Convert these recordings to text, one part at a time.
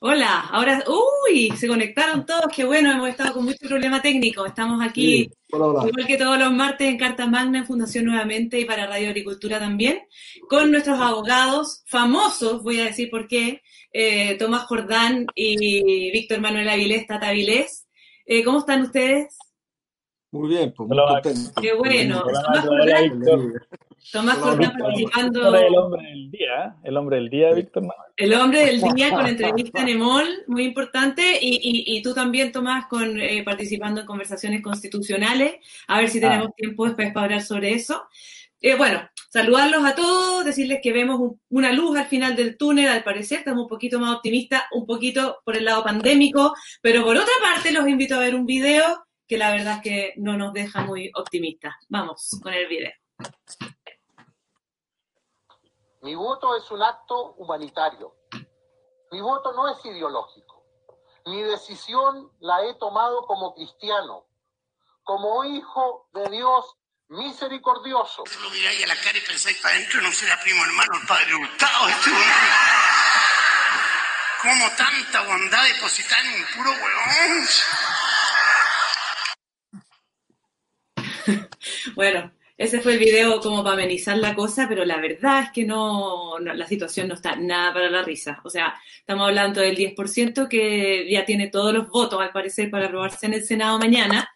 Hola, ahora, uy, se conectaron todos, qué bueno, hemos estado con mucho problema técnico. Estamos aquí, igual que todos los martes, en Carta Magna, en Fundación nuevamente y para Radio Agricultura también, con nuestros abogados famosos, voy a decir por qué, eh, Tomás Jordán y Víctor Manuel Avilés, Tata Avilés. Eh, ¿Cómo están ustedes? Muy bien, pues muy contento. Qué bueno. Tomás Jordán, Tomás Jordán participando. El hombre del día, el hombre del día, Víctor. El hombre del día con entrevista en EMOL, muy importante. Y, y, y tú también, Tomás, con, eh, participando en conversaciones constitucionales. A ver si tenemos ah. tiempo después para hablar sobre eso. Eh, bueno, saludarlos a todos, decirles que vemos una luz al final del túnel, al parecer, estamos un poquito más optimistas, un poquito por el lado pandémico, pero por otra parte los invito a ver un video que la verdad es que no nos deja muy optimistas. Vamos con el video. Mi voto es un acto humanitario. Mi voto no es ideológico. Mi decisión la he tomado como cristiano, como hijo de Dios misericordioso. Lo miráis a la cara y pensáis para adentro, no será primo hermano el padre Hurtado. Este ¿Cómo tanta bondad depositar en un puro huevón? bueno, ese fue el video como para amenizar la cosa, pero la verdad es que no, la situación no está nada para la risa. O sea, estamos hablando del 10% que ya tiene todos los votos, al parecer, para aprobarse en el Senado mañana.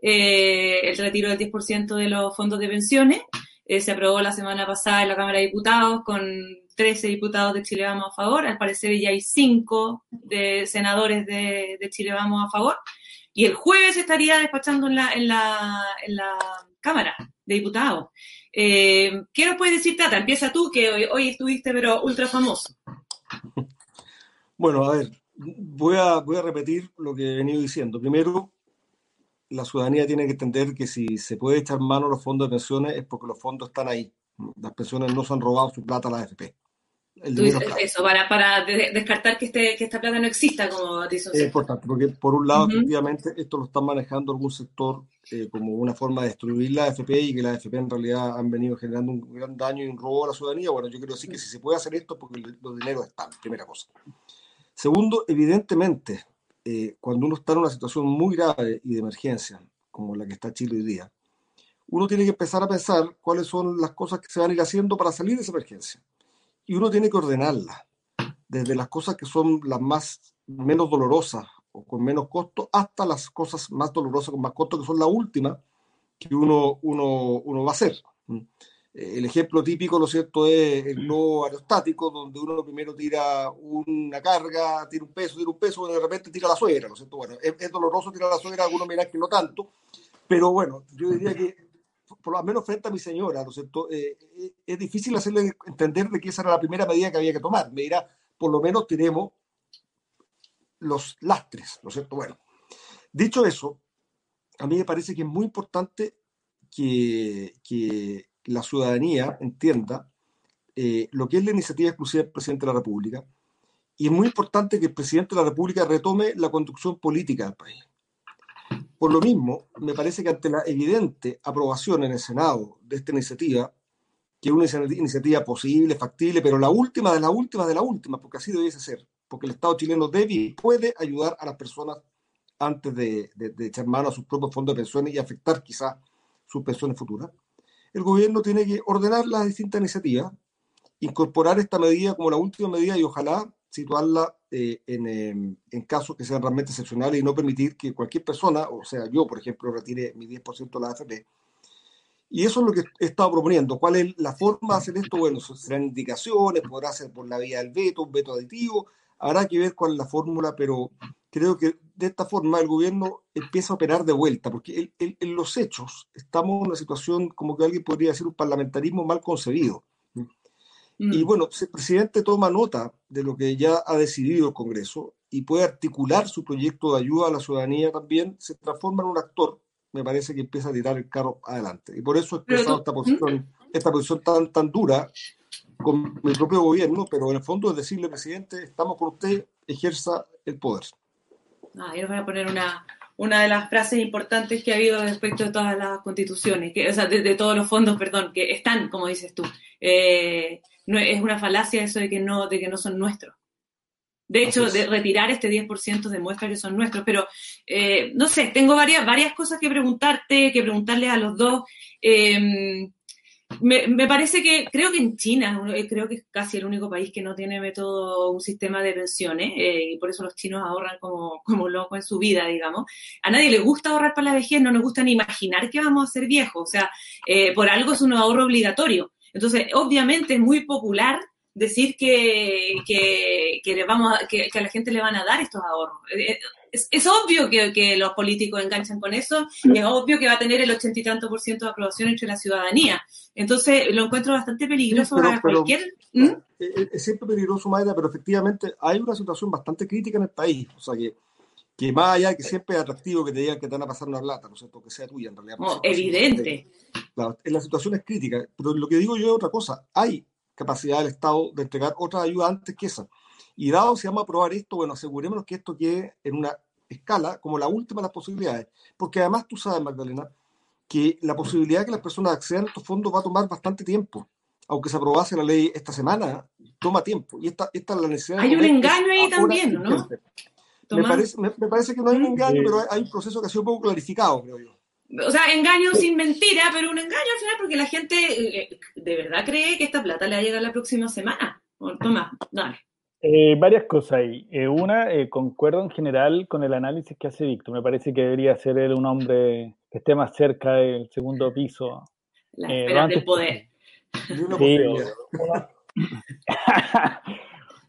Eh, el retiro del 10% de los fondos de pensiones. Eh, se aprobó la semana pasada en la Cámara de Diputados con 13 diputados de Chile Vamos a favor. Al parecer ya hay 5 de senadores de, de Chile Vamos a favor. Y el jueves estaría despachando en la, en la, en la Cámara de Diputados. Eh, ¿Qué nos puedes decir, Tata? Empieza tú, que hoy, estuviste, pero ultra famoso. Bueno, a ver, voy a, voy a repetir lo que he venido diciendo. Primero, la ciudadanía tiene que entender que si se puede echar mano a los fondos de pensiones es porque los fondos están ahí. Las pensiones no se han robado su plata a la AFP eso, para, para descartar que, este, que esta plata no exista como Es importante, porque por un lado, efectivamente, esto lo están manejando algún sector eh, como una forma de destruir la AFP y que la AFP en realidad han venido generando un gran daño y un robo a la ciudadanía. Bueno, yo quiero decir que si se puede hacer esto, porque los dineros están, primera cosa. Segundo, evidentemente, eh, cuando uno está en una situación muy grave y de emergencia, como la que está Chile hoy día, uno tiene que empezar a pensar cuáles son las cosas que se van a ir haciendo para salir de esa emergencia y uno tiene que ordenarla, desde las cosas que son las más menos dolorosas o con menos costo, hasta las cosas más dolorosas con más costo, que son las últimas que uno, uno, uno va a hacer. El ejemplo típico, ¿lo cierto?, es el globo aerostático, donde uno primero tira una carga, tira un peso, tira un peso, y de repente tira la suegra, ¿no es cierto? Bueno, es, doloroso tirar la suegra, algunos miran que no tanto, pero bueno, yo diría que por lo menos frente a mi señora, ¿no es cierto? Eh, eh, es difícil hacerle entender de que esa era la primera medida que había que tomar. Me dirá, por lo menos tenemos los lastres, ¿no es cierto? Bueno, dicho eso, a mí me parece que es muy importante que, que la ciudadanía entienda eh, lo que es la iniciativa exclusiva del presidente de la República y es muy importante que el presidente de la República retome la conducción política del país. Por lo mismo, me parece que ante la evidente aprobación en el Senado de esta iniciativa, que es una iniciativa posible, factible, pero la última de la última de la última, porque así debiese ser, porque el Estado chileno debe y puede ayudar a las personas antes de, echar mano a sus propios fondos de pensiones y afectar quizás sus pensiones futuras. El gobierno tiene que ordenar las distintas iniciativas, incorporar esta medida como la última medida y ojalá situarla eh, em, en, casos que sean realmente excepcionales y no permitir que cualquier persona, o sea, yo, por ejemplo, retire mi 10% de la AFP. Y eso es lo que he estado proponiendo. ¿Cuál es la forma de hacer esto? Bueno, serán indicaciones, podrá ser por la vía del veto, un veto aditivo, habrá que ver cuál es la fórmula, pero creo que de esta forma el gobierno empieza a operar de vuelta, porque en los hechos estamos en una situación como que alguien podría decir un parlamentarismo mal concebido. Y mm. bueno, si el presidente toma nota de lo que ya ha decidido el Congreso y puede articular su proyecto de ayuda a la ciudadanía también, se transforma en un actor, me parece que empieza a tirar el carro adelante. Y por eso he expresado esta posición, esta posición tan, tan dura con mi propio gobierno, pero en el fondo es decirle, presidente, estamos con usted, ejerza el poder. Ah, yo voy a poner una, una de las frases importantes que ha habido respecto de todas las constituciones, que, o sea, de, todos los fondos, perdón, que están, como dices tú. Eh, no, es una falacia eso de que no, de que no son nuestros. De hecho, de retirar este 10% demuestra que son nuestros, pero eh, no sé, tengo varias, varias cosas que preguntarte, que preguntarle a los dos. Eh, me, parece que, creo que en China, eh, creo que es casi el único país que no tiene método, un sistema de pensiones, y por eso los chinos ahorran como, como locos en su vida, digamos. A nadie le gusta ahorrar para la vejez, no nos gusta ni imaginar que vamos a ser viejos, o sea, por algo es un ahorro obligatorio. Entonces, obviamente es muy popular decir que, que, que, le vamos a, que, a la gente le van a dar estos ahorros. Eh, eh, es, obvio que, los políticos enganchan con eso y es obvio que va a tener el ochenta y tanto por ciento de aprobación entre la ciudadanía. Entonces lo encuentro bastante peligroso para cualquier... ¿Mm? Es, siempre peligroso, Mayra, pero efectivamente hay una situación bastante crítica en el país. O sea que que más allá de que siempre es atractivo que te digan que te van a pasar una plata, ¿no es cierto? Que sea tuya, en realidad. Oh, evidente. la situación es crítica, pero lo que digo yo es otra cosa. Hay capacidad del Estado de entregar otra ayuda antes que esa. Y dado si vamos a aprobar esto, bueno, asegurémonos que esto quede en una escala como la última de las posibilidades. Porque además tú sabes, Magdalena, que la posibilidad de que las personas accedan a estos fondos va a tomar bastante tiempo. Aunque se aprobase la ley esta semana, toma tiempo. Y esta, esta es la necesidad. Hay un engaño ahí también, ¿no? Me parece, me, parece, que no hay un engaño, pero hay, un proceso que ha sido un poco clarificado, creo yo. O sea, engaño sin mentira, pero un engaño al final porque la gente eh, de verdad cree que esta plata le va a llegar la próxima semana. Toma, dale. Eh, varias cosas ahí. Eh, una, concuerdo en general con el análisis que hace Víctor. Me parece que debería ser él un hombre que esté más cerca del segundo piso. La espera del poder.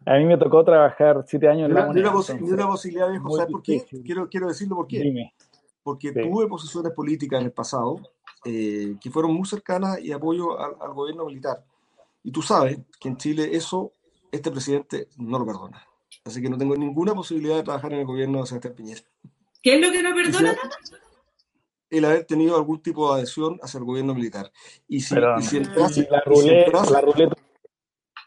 a mí me tocó trabajar siete años en la Ni una, una posibilidad, viejo. ¿Sabes por qué? Quiero, quiero decirlo por qué. Dime porque tuve posiciones políticas en el pasado eh, que fueron muy cercanas y apoyo al, gobierno militar. Y tú sabes que en Chile eso este presidente no lo perdona. Así que no tengo ninguna posibilidad de trabajar en el gobierno de Sebastián Piñera. ¿Qué es lo que no perdona? El haber tenido algún tipo de adhesión hacia el gobierno militar. Y si, y si la, ruleta, la ruleta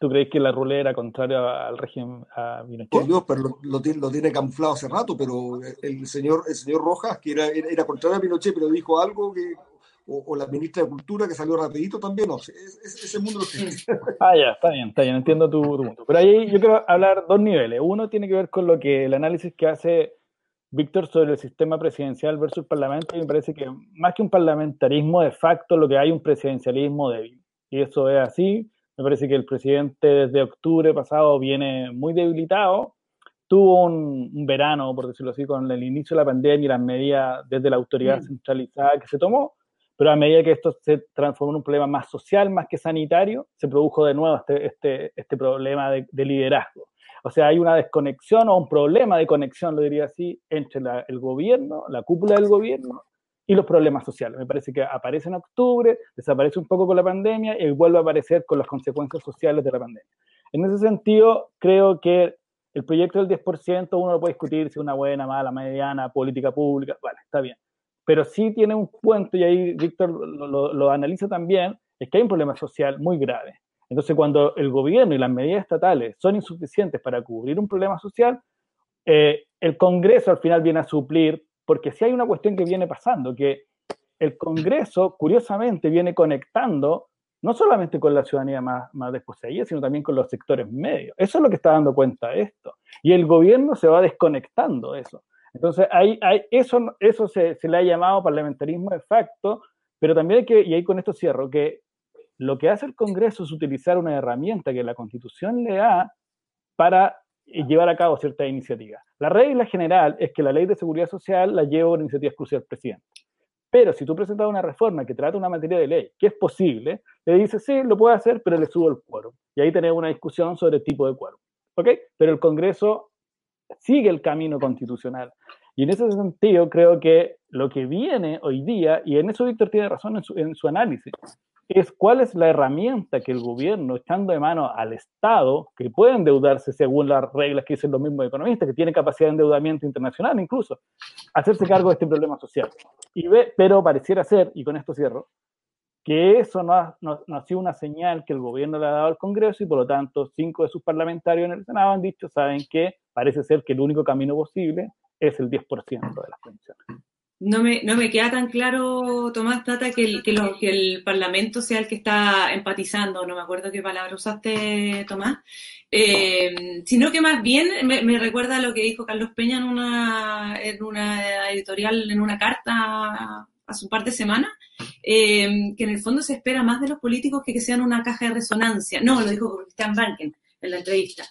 ¿Tú crees que la ruleta era contraria al régimen a Por Dios, pero lo, tiene, camuflado hace rato, pero el señor, el señor Rojas, que era, era contrario a Pinochet, pero dijo algo que, o, la ministra de Cultura que salió rapidito también, no sé, ese mundo lo. Ah, ya, está bien, está bien, entiendo tu, punto. Pero ahí yo quiero hablar dos niveles. Uno tiene que ver con lo que el análisis que hace Víctor sobre el sistema presidencial versus parlamento, y me parece que más que un parlamentarismo de facto, lo que hay un presidencialismo débil. Y eso es así, me parece que el presidente desde octubre pasado viene muy debilitado. Tuvo un, verano, por decirlo así, con el inicio de la pandemia y las medidas desde la autoridad mm. centralizada que se tomó, pero a medida que esto se transformó en un problema más social, más que sanitario, se produjo de nuevo este, este, este problema de, liderazgo. O sea, hay una desconexión o un problema de conexión, lo diría así, entre el gobierno, la cúpula del gobierno y los problemas sociales. Me parece que aparece en octubre, desaparece un poco con la pandemia y vuelve a aparecer con las consecuencias sociales de la pandemia. En ese sentido, creo que el proyecto del 10% uno lo puede discutir si es una buena, mala, mediana, política pública, vale, está bien. Pero sí tiene un punto, y ahí Víctor lo, analiza también, es que hay un problema social muy grave. Entonces, cuando el gobierno y las medidas estatales son insuficientes para cubrir un problema social, eh, el Congreso al final viene a suplir porque si hay una cuestión que viene pasando, que el Congreso, curiosamente, viene conectando no solamente con la ciudadanía más, más desposeída, sino también con los sectores medios. Eso es lo que está dando cuenta esto. Y el gobierno se va desconectando de eso. Entonces, hay, hay, eso, eso se, se, le ha llamado parlamentarismo de facto, pero también hay que, y ahí con esto cierro, que lo que hace el Congreso es utilizar una herramienta que la Constitución le da para y llevar a cabo ciertas iniciativas. La regla general es que la ley de seguridad social la lleva una iniciativa exclusiva del presidente. Pero si tú presentas una reforma que trata una materia de ley que es posible, le dices, sí, lo puede hacer, pero le subo el quórum. Y ahí tenemos una discusión sobre el tipo de quórum. ¿Ok? Pero el Congreso sigue el camino constitucional. Y en ese sentido, creo que lo que viene hoy día, y en eso Víctor tiene razón en su, en su análisis, es cuál es la herramienta que el gobierno, echando de mano al Estado, que puede endeudarse según las reglas que dicen los mismos economistas, que tiene capacidad de endeudamiento internacional incluso, hacerse cargo de este problema social. Y ve, pero pareciera ser, y con esto cierro, que eso no ha, no, ha, sido una señal que el gobierno le ha dado al Congreso y por lo tanto cinco de sus parlamentarios en el Senado han dicho, saben que parece ser que el único camino posible es el 10% de las pensiones. no me, no me queda tan claro, Tomás Tata, que el, que, el Parlamento sea el que está empatizando, no me acuerdo qué palabra usaste, Tomás, eh, sino que más bien me, recuerda a lo que dijo Carlos Peña en una, en una editorial, en una carta hace un par de semanas, eh, que en el fondo se espera más de los políticos que que sean una caja de resonancia. No, lo dijo Christian Banken en la entrevista.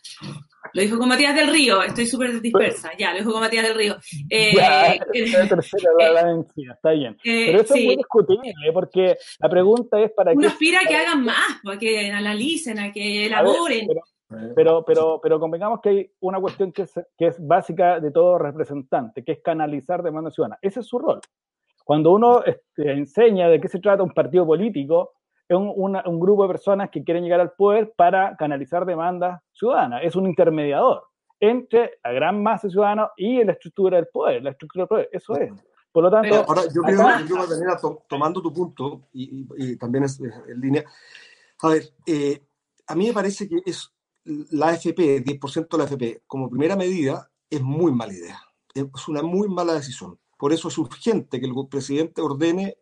Lo dijo con Matías del Río, estoy súper dispersa, ya, lo dijo con Matías del Río. Eh, ya, la tercera la, la está bien. Eh, pero eso es muy discutible, porque la pregunta es para Uno aspira a que hagan más, a que analicen, a que elaboren. pero, pero, pero, convengamos que hay una cuestión que es, que es básica de todo representante, que es canalizar demanda ciudadana. Ese es su rol. Cuando uno este, enseña de qué se trata un partido político, es un, grupo de personas que quieren llegar al poder para canalizar demandas ciudadanas. Es un intermediador entre la gran masa ciudadana y la estructura del poder, la estructura del poder. Eso es. Por lo tanto, ahora yo creo, que tomando tu punto y, también es, en línea, a ver, eh, a mí me parece que es la AFP, 10% de la AFP, como primera medida, es muy mala idea. Es una muy mala decisión. Por eso es urgente que el presidente ordene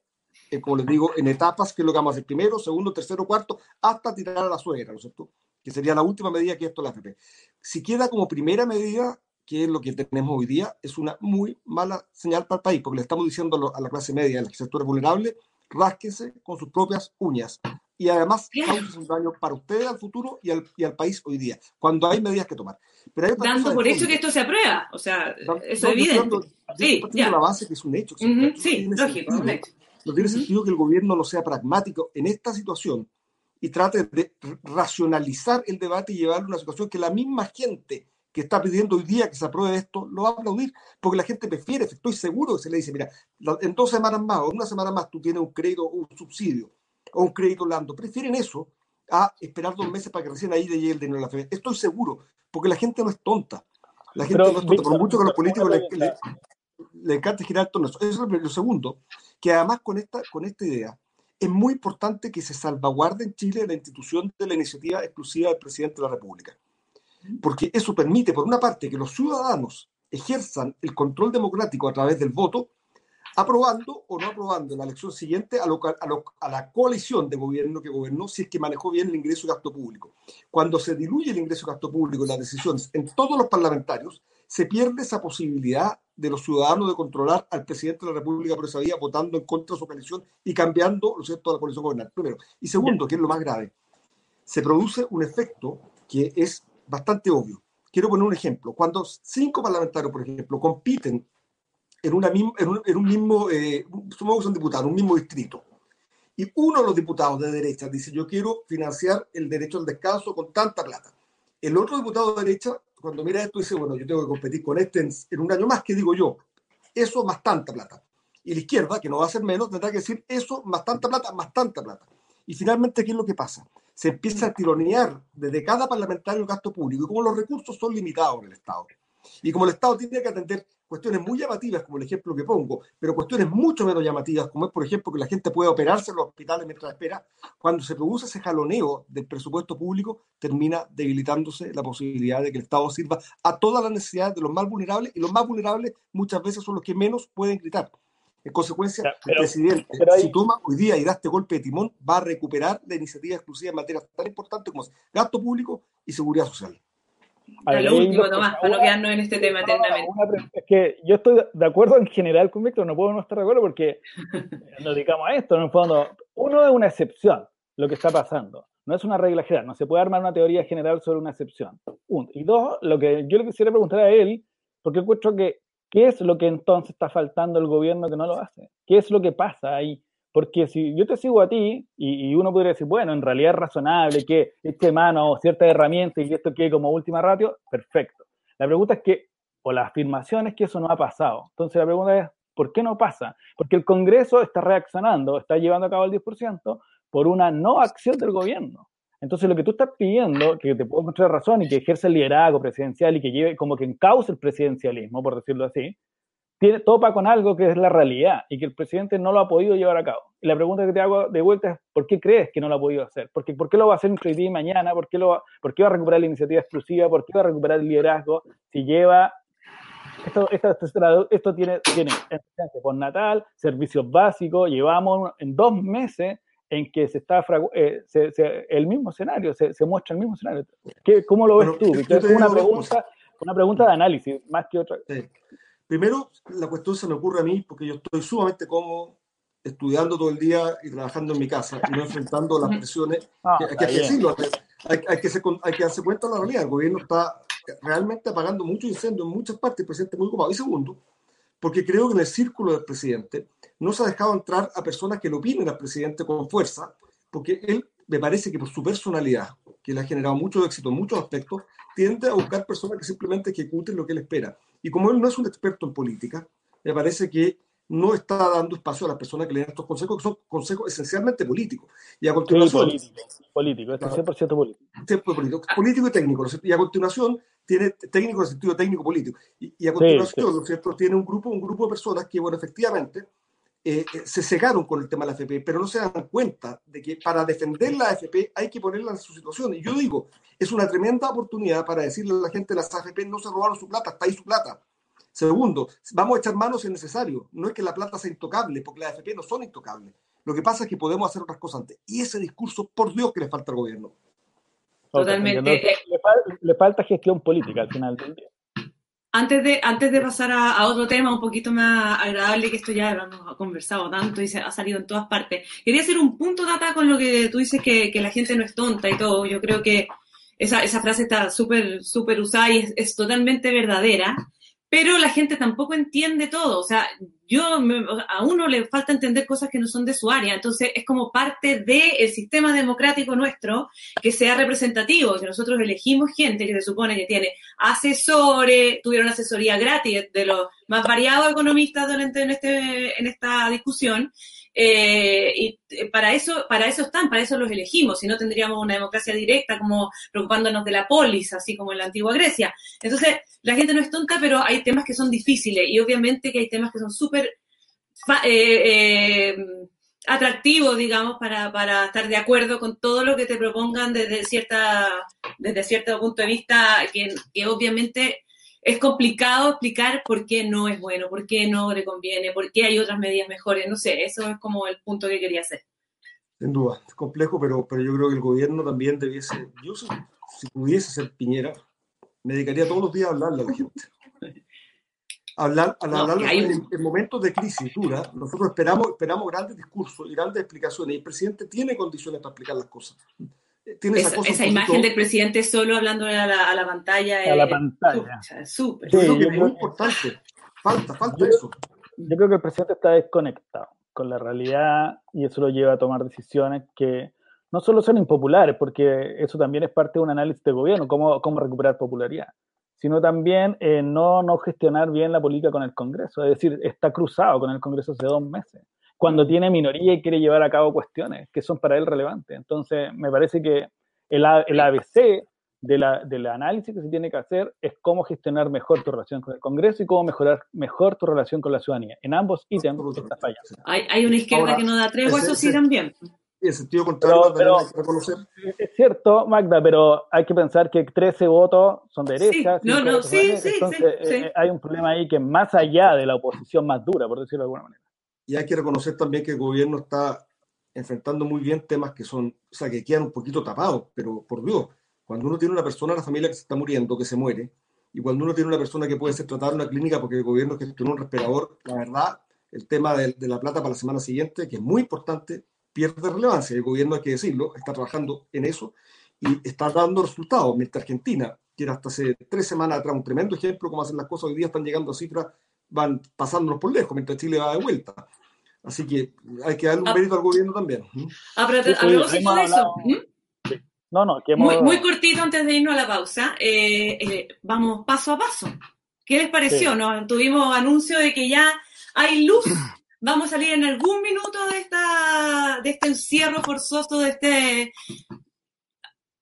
eh, como les digo, en etapas, que es lo que vamos a hacer primero, segundo, tercero, cuarto, hasta tirar a la suegra, ¿no es cierto? Que sería la última medida que esto la AFP. Si queda como primera medida, que es lo que tenemos hoy día, es una muy mala señal para el país, porque le estamos diciendo a la clase media, al sector vulnerable, rásquense con sus propias uñas. Y además, es un daño para ustedes al futuro y al, y al país hoy día, cuando hay medidas que tomar. Pero Dando por hecho que esto se aprueba, o sea, eso es evidente. sí, ya. la base que es un hecho. sí, lógico, un hecho. No tiene sentido que el gobierno no sea pragmático en esta situación y trate de racionalizar el debate y llevarlo a una situación que la misma gente que está pidiendo hoy día que se apruebe esto lo va a aplaudir, porque la gente prefiere, estoy seguro que se le dice, mira, en dos semanas más o una semana más tú tienes un crédito o un subsidio o un crédito blando, prefieren eso a esperar dos meses para que recién ahí de llegue el dinero de la fe. Estoy seguro, porque la gente no es tonta. La gente no es tonta, por mucho que a los políticos le, encanta girar todo eso. Eso es lo segundo que además con esta, con esta idea es muy importante que se salvaguarde en Chile la institución de la iniciativa exclusiva del presidente de la República. Porque eso permite, por una parte, que los ciudadanos ejerzan el control democrático a través del voto, aprobando o no aprobando en la elección siguiente a, a, la coalición de gobierno que gobernó si es que manejó bien el ingreso y gasto público. Cuando se diluye el ingreso y gasto público y las decisiones en todos los parlamentarios, se pierde esa posibilidad de los ciudadanos de controlar al presidente de la República por esa vía, votando en contra de su coalición y cambiando, ¿lo cierto?, la coalición gobernante. Primero. Y segundo, que es lo más grave, se produce un efecto que es bastante obvio. Quiero poner un ejemplo. Cuando cinco parlamentarios, por ejemplo, compiten en, una, en, un, mismo, eh, supongamos que son diputados, un mismo distrito, y uno de los diputados de derecha dice, yo quiero financiar el derecho al descanso con tanta plata. El otro diputado de derecha cuando mira esto dice, bueno, yo tengo que competir con este en, un año más, ¿qué digo yo? Eso más tanta plata. Y la izquierda, que no va a ser menos, tendrá que decir eso más tanta plata, más tanta plata. Y finalmente, ¿qué es lo que pasa? Se empieza a tironear desde cada parlamentario el gasto público. Y como los recursos son limitados en el Estado, y como el Estado tiene que atender cuestiones muy llamativas, como el ejemplo que pongo, pero cuestiones mucho menos llamativas, como es, por ejemplo, que la gente puede operarse en los hospitales mientras espera, cuando se produce ese jaloneo del presupuesto público, termina debilitándose la posibilidad de que el Estado sirva a todas las necesidades de los más vulnerables, y los más vulnerables muchas veces son los que menos pueden gritar. En consecuencia, el presidente, si toma hoy día y da este golpe de timón, va a recuperar la iniciativa exclusiva en materias tan importantes como gasto público y seguridad social lo último, Tomás, para no quedarnos en este tema eternamente. Es que yo estoy de acuerdo en general con Víctor, no puedo no estar de acuerdo porque nos dedicamos a esto, en el fondo. Uno es una excepción, lo que está pasando. No es una regla general, no se puede armar una teoría general sobre una excepción. Uno. Y dos, lo que yo le quisiera preguntar a él, porque encuentro que, ¿qué es lo que entonces está faltando el gobierno que no lo hace? ¿Qué es lo que pasa ahí? Porque si yo te sigo a ti y, uno podría decir, bueno, en realidad es razonable que este mano cierta herramienta y esto quede como última ratio, perfecto. La pregunta es que, o la afirmación es que eso no ha pasado. Entonces la pregunta es, ¿por qué no pasa? Porque el Congreso está reaccionando, está llevando a cabo el 10% por una no acción del gobierno. Entonces lo que tú estás pidiendo, que te puedo encontrar razón y que ejerce el liderazgo presidencial y que lleve como que encauce el presidencialismo, por decirlo así, tiene, topa con algo que es la realidad y que el presidente no lo ha podido llevar a cabo. Y la pregunta que te hago de vuelta es, ¿por qué crees que no lo ha podido hacer? ¿Por qué, por qué lo va a hacer entre hoy y mañana? ¿Por qué, lo va, ¿Por qué va a recuperar la iniciativa exclusiva? ¿Por qué va a recuperar el liderazgo si lleva esto, esto, esto tiene, tiene por natal, servicios básicos, llevamos en dos meses en que se está eh, el mismo escenario, se, muestra el mismo escenario. ¿Qué, ¿Cómo lo ves tú? Es una pregunta, una pregunta de análisis, más que otra. Primero, la cuestión se me ocurre a mí porque yo estoy sumamente cómodo estudiando todo el día y trabajando en mi casa y no enfrentando las presiones. Ah, hay, que decirlo, hay, hay, que hay que darse cuenta de la realidad. El gobierno está realmente apagando muchos incendios en muchas partes, el presidente muy ocupado. Y segundo, porque creo que en el círculo del presidente no se ha dejado entrar a personas que lo opinen al presidente con fuerza, porque él me parece que por su personalidad, que le ha generado mucho éxito en muchos aspectos, tiende a buscar personas que simplemente ejecuten lo que él espera. Y como él no es un experto en política, me parece que no está dando espacio a las personas que le dan estos consejos, que son consejos esencialmente políticos. Y a continuación... político, político, este 100% político. político. Político y técnico. Y a continuación tiene técnico en el sentido técnico-político. Y, a continuación, ¿no es cierto?, tiene un grupo, un grupo de personas que, bueno, efectivamente, eh, eh, se cegaron con el tema de la AFP, pero no se dan cuenta de que para defender la AFP hay que ponerla en su situación. Y yo digo, es una tremenda oportunidad para decirle a la gente de las AFP no se robaron su plata, está ahí su plata. Segundo, vamos a echar manos si es necesario. No es que la plata sea intocable, porque las AFP no son intocables. Lo que pasa es que podemos hacer otras cosas antes. Y ese discurso, por Dios, que le falta al gobierno. Totalmente. Le, falta gestión política al final del día. Antes de, antes de pasar a, otro tema un poquito más agradable, que esto ya lo hemos conversado tanto y se ha salido en todas partes, quería hacer un punto, Data, con lo que tú dices que, que la gente no es tonta y todo. Yo creo que esa, esa frase está súper, súper usada y es, totalmente verdadera pero la gente tampoco entiende todo. O sea, yo a uno le falta entender cosas que no son de su área. Entonces, es como parte del sistema democrático nuestro que sea representativo, que nosotros elegimos gente que se supone que tiene asesores, tuvieron asesoría gratis de los más variados economistas durante en, este, en esta discusión. Eh, y eh, para eso, para eso están, para eso los elegimos, si no tendríamos una democracia directa como preocupándonos de la polis, así como en la antigua Grecia. Entonces, la gente no es tonta, pero hay temas que son difíciles y obviamente que hay temas que son súper eh, atractivos, digamos, para, para, estar de acuerdo con todo lo que te propongan desde cierta, desde cierto punto de vista, que obviamente es complicado explicar por qué no es bueno, por qué no le conviene, por qué hay otras medidas mejores. No sé, eso es como el punto que quería hacer. Sin duda, es complejo, pero, pero yo creo que el gobierno también debiese, yo si, pudiese ser Piñera, me dedicaría todos los días a hablarle a la gente. Hablar, hablar en, momentos de crisis dura, nosotros esperamos, esperamos grandes discursos y grandes explicaciones, y el presidente tiene condiciones para explicar las cosas esa, imagen del presidente solo hablando a la, pantalla. A la pantalla. Súper. es muy importante. Falta, falta eso. Yo creo que el presidente está desconectado con la realidad y eso lo lleva a tomar decisiones que no solo son impopulares, porque eso también es parte de un análisis de gobierno, cómo, cómo recuperar popularidad, sino también eh, no, no gestionar bien la política con el Congreso. Es decir, está cruzado con el Congreso hace dos meses cuando tiene minoría y quiere llevar a cabo cuestiones que son para él relevantes. Entonces, me parece que el, el ABC de la, del análisis que se tiene que hacer es cómo gestionar mejor tu relación con el Congreso y cómo mejorar mejor tu relación con la ciudadanía. En ambos ítems está fallando. Hay, hay una izquierda que no da tregua, eso sí también. En sentido contrario, pero, reconocer. Es cierto, Magda, pero hay que pensar que 13 votos son derechas. Sí, no, no, sí, sí, entonces, sí, eh, hay un problema ahí que más allá de la oposición más dura, por decirlo de alguna manera. Y hay que reconocer también que el gobierno está enfrentando muy bien temas que son, o sea, que quedan un poquito tapados, pero por Dios, cuando uno tiene una persona en la familia que se está muriendo, que se muere, y cuando uno tiene una persona que puede ser tratada en una clínica porque el gobierno gestionó un respirador, la verdad, el tema de, la plata para la semana siguiente, que es muy importante, pierde relevancia. El gobierno, hay que decirlo, está trabajando en eso y está dando resultados. Mientras Argentina, que era hasta hace tres semanas atrás un tremendo ejemplo cómo hacen las cosas, hoy día están llegando a cifras, van pasándonos por lejos, mientras Chile va de vuelta. Así que hay que darle un ah. mérito al gobierno también. Ah, a propósito de eso. No, no, muy, muy, cortito antes de irnos a la pausa. Eh, eh, vamos paso a paso. ¿Qué les pareció? ¿no? Tuvimos anuncio de que ya hay luz. Vamos a salir en algún minuto de esta de este encierro forzoso, de este.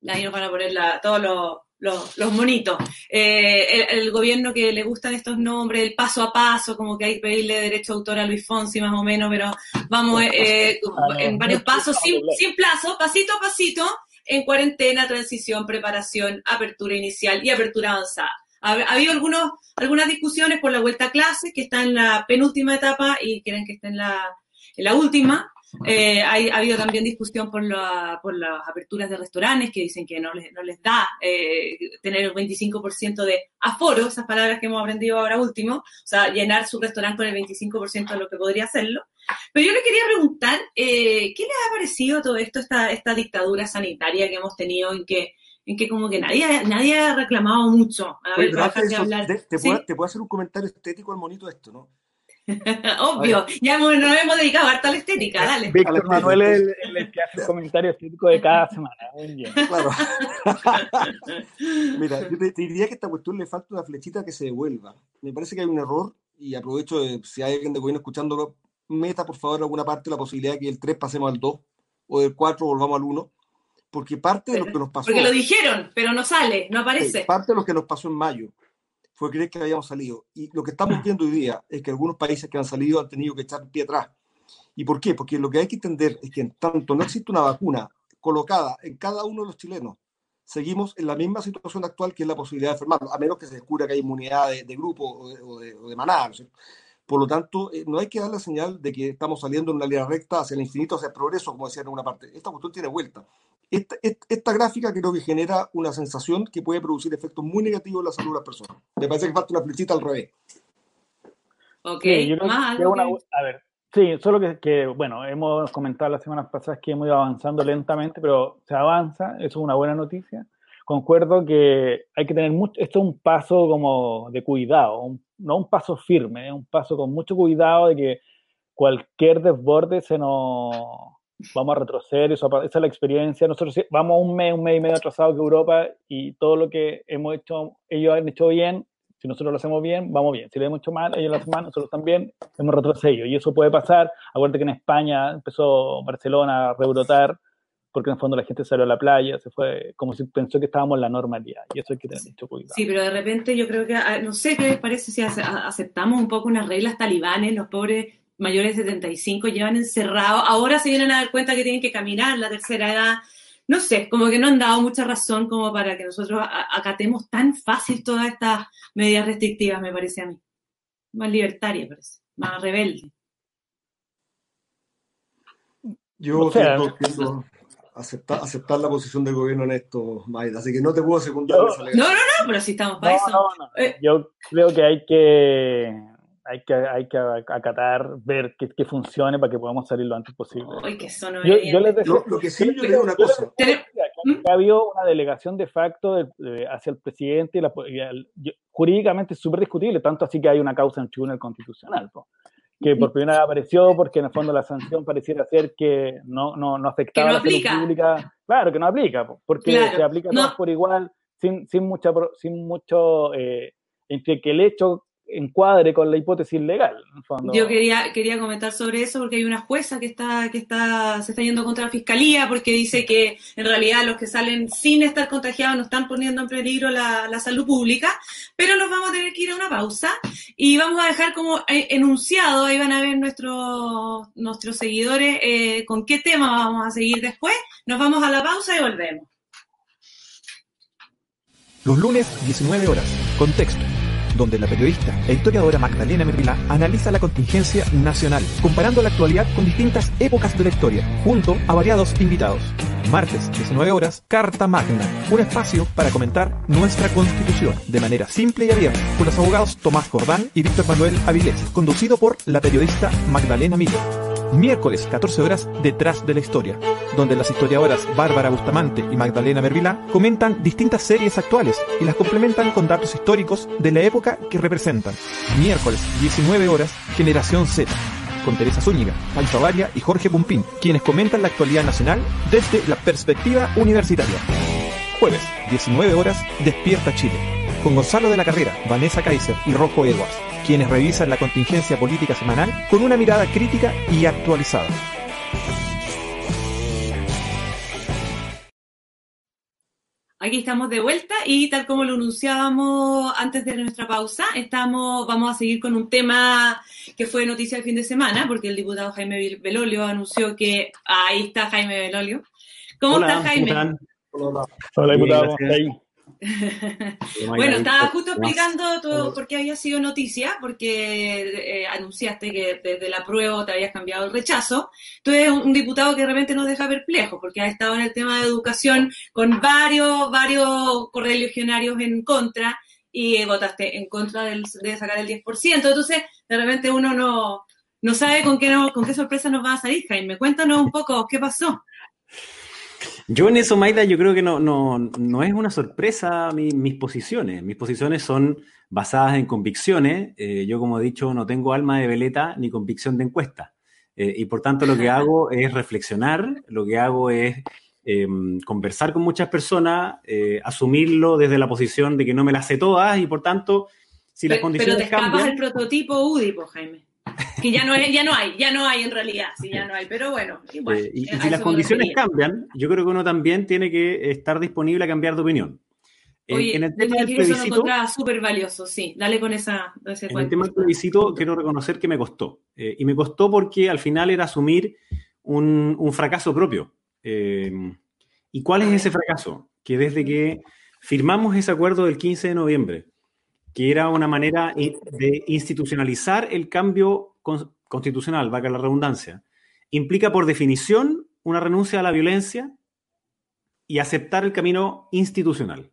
Ahí nos van a poner la, todos los los, los monitos. Eh, el, gobierno que le gustan estos nombres, el paso a paso, como que hay que pedirle derecho a autor a Luis Fonsi más o menos, pero vamos eh, en varios pasos, sin, sin plazo, pasito a pasito, en cuarentena, transición, preparación, apertura inicial y apertura avanzada. Ha, habido algunos, algunas discusiones por la vuelta a clases, que está en la penúltima etapa y quieren que esté en la, en la última. Eh, hay, ha habido también discusión por, la, por las aperturas de restaurantes que dicen que no les, no les da eh, tener el 25% de aforo, esas palabras que hemos aprendido ahora último, o sea, llenar su restaurante con el 25% de lo que podría hacerlo. Pero yo le quería preguntar, eh, ¿qué les ha parecido todo esto, esta, esta dictadura sanitaria que hemos tenido en que en que como que nadie, nadie ha reclamado mucho. A ver, de hablar. Te, puedo, te, puedo, hacer un comentario estético al monito de esto, ¿no? Obvio, ya nos hemos dedicado harto a la estética, dale. Víctor Manuel es el, que hace el comentario estético de cada semana. Muy bien. Claro. Mira, yo te, diría que a esta cuestión le falta una flechita que se devuelva. Me parece que hay un error y aprovecho de, si hay alguien de gobierno escuchándolo, meta por favor en alguna parte la posibilidad de que el 3 pasemos al 2 o del 4 volvamos al 1 porque parte de lo que nos pasó. Porque lo dijeron, pero no sale, no aparece. parte de lo que nos pasó en mayo fue creer que habíamos salido. Y lo que estamos viendo hoy día es que algunos países que han salido han tenido que echar pie atrás. ¿Y por qué? Porque lo que hay que entender es que en tanto no existe una vacuna colocada en cada uno de los chilenos, seguimos en la misma situación actual que es la posibilidad de enfermarnos, a menos que se descubra que hay inmunidad de, grupo o de, o de, manada. Por lo tanto, eh, no hay que dar la señal de que estamos saliendo en una línea recta hacia el infinito, hacia el progreso, como decía en una parte. Esta cuestión tiene vuelta. Esta, esta, gráfica creo que genera una sensación que puede producir efectos muy negativos en la salud de las personas. Me parece que falta una flechita al revés. Ok, sí, a ver, sí, solo que, que, bueno, hemos comentado las semanas pasadas que hemos ido avanzando lentamente, pero se avanza, eso es una buena noticia. Concuerdo que hay que tener mucho, esto es un paso como de cuidado, no un paso firme, es un paso con mucho cuidado de que cualquier desborde se nos vamos a retroceder, eso, esa es la experiencia. Nosotros vamos un mes, un mes y medio atrasado que Europa y todo lo que hemos hecho, ellos han hecho bien, si nosotros lo hacemos bien, vamos bien. Si lo hemos hecho mal, ellos lo hacen mal, nosotros también hemos retrocedido. Y eso puede pasar. Acuérdate que en España empezó Barcelona a rebrotar, porque en el fondo la gente salió a la playa, se fue como si pensó que estábamos en la normalidad. Y eso hay que tener mucho cuidado. Sí, pero de repente yo creo que, ah, no sé qué les parece si aceptamos un poco unas reglas talibanes, los pobres mayores de 75 llevan encerrados, ahora se vienen a dar cuenta que tienen que caminar la tercera edad. No sé, como que no han dado mucha razón como para que nosotros acatemos tan fácil todas estas medidas restrictivas, me parece a mí. Más libertaria, parece, más rebelde. Yo o aceptar, aceptar la posición del gobierno en esto, Maida, así que no te puedo secundar. no, no, no, pero si estamos para eso. Eh, Yo creo que hay que hay que, hay que acatar, ver que, que, funcione para que podamos salir lo antes posible. que yo, les deseo, lo, que sí, yo digo una cosa. Ha habido una delegación de facto hacia el presidente, y la, jurídicamente es súper discutible, tanto así que hay una causa en tribunal constitucional, que por primera vez apareció porque en el fondo la sanción pareciera ser que no, no, no afectaba a la salud pública. Claro, que no aplica, porque se aplica todo por igual, sin, sin, mucha, sin mucho... Eh, entre que el hecho encuadre con la hipótesis legal. Yo quería, quería comentar sobre eso porque hay una jueza que está, que está, se está yendo contra la fiscalía porque dice que en realidad los que salen sin estar contagiados no están poniendo en peligro la, la salud pública, pero nos vamos a tener que ir a una pausa y vamos a dejar como eh, enunciado, ahí van a ver nuestros, nuestros seguidores eh, con qué tema vamos a seguir después. Nos vamos a la pausa y volvemos. Los lunes, 19 horas. Contexto donde la periodista e historiadora Magdalena Mervilá analiza la contingencia nacional, comparando la actualidad con distintas épocas de la historia, junto a variados invitados. Martes, 19 horas, Carta Magna, un espacio para comentar nuestra constitución de manera simple y abierta, con los abogados Tomás Jordán y Víctor Manuel Avilés, conducido por la periodista Magdalena Miller miércoles 14 horas Detrás de la Historia, donde las historiadoras Bárbara Bustamante y Magdalena Mervilá comentan distintas series actuales y las complementan con datos históricos de la época que representan. Miércoles 19 horas Generación Z, con Teresa Zúñiga, Pancho Avaria y Jorge Pumpín, quienes comentan la actualidad nacional desde la perspectiva universitaria. Jueves, 19 horas, Despierta Chile, con Gonzalo de la Carrera, Vanessa Kaiser y Rojo Edwards quienes revisan la contingencia política semanal con una mirada crítica y actualizada. Aquí estamos de vuelta y tal como lo anunciábamos antes de nuestra pausa, estamos, vamos a seguir con un tema que fue noticia el fin de semana, porque el diputado Jaime Belolio anunció que ahí está Jaime Belolio. ¿Cómo está Jaime? Hola, diputado. Bueno, estaba justo explicando todo por qué había sido noticia, porque eh, anunciaste que desde la prueba te habías cambiado el rechazo. Tú eres un diputado que realmente nos deja perplejos, porque has estado en el tema de educación con varios, varios correligionarios en contra y votaste en contra del, de sacar el 10%. Entonces, de repente uno no, no sabe con qué, no, con qué sorpresa nos va a salir, Jaime. Cuéntanos un poco qué pasó. Yo en eso, Maida, yo creo que no, no, no es una sorpresa mis posiciones. Mis posiciones son basadas en convicciones. Eh, yo, como he dicho, no tengo alma de veleta ni convicción de encuesta. Eh, y por tanto, lo que hago es reflexionar, lo que hago es em, conversar con muchas personas, eh, asumirlo desde la posición de que no me las sé todas y por tanto, si las condiciones pero te cambian... el prototipo UDIPO, Jaime. Que ya no, es, ya no hay, ya no hay en realidad, sí, ya no hay, pero bueno. Eh, y, si las condiciones cambian, yo creo que uno también tiene que estar disponible a cambiar de opinión. Oye, en, el tema del plebiscito. súper valioso, sí. Dale con esa. en el tema del plebiscito, quiero reconocer que me costó. Eh, y me costó porque al final era asumir un, un fracaso propio. Eh, ¿Y cuál es ese fracaso? Que desde que firmamos ese acuerdo del 15 de noviembre, que era una manera de institucionalizar el cambio constitucional, valga la redundancia, implica por definición una renuncia a la violencia y aceptar el camino institucional.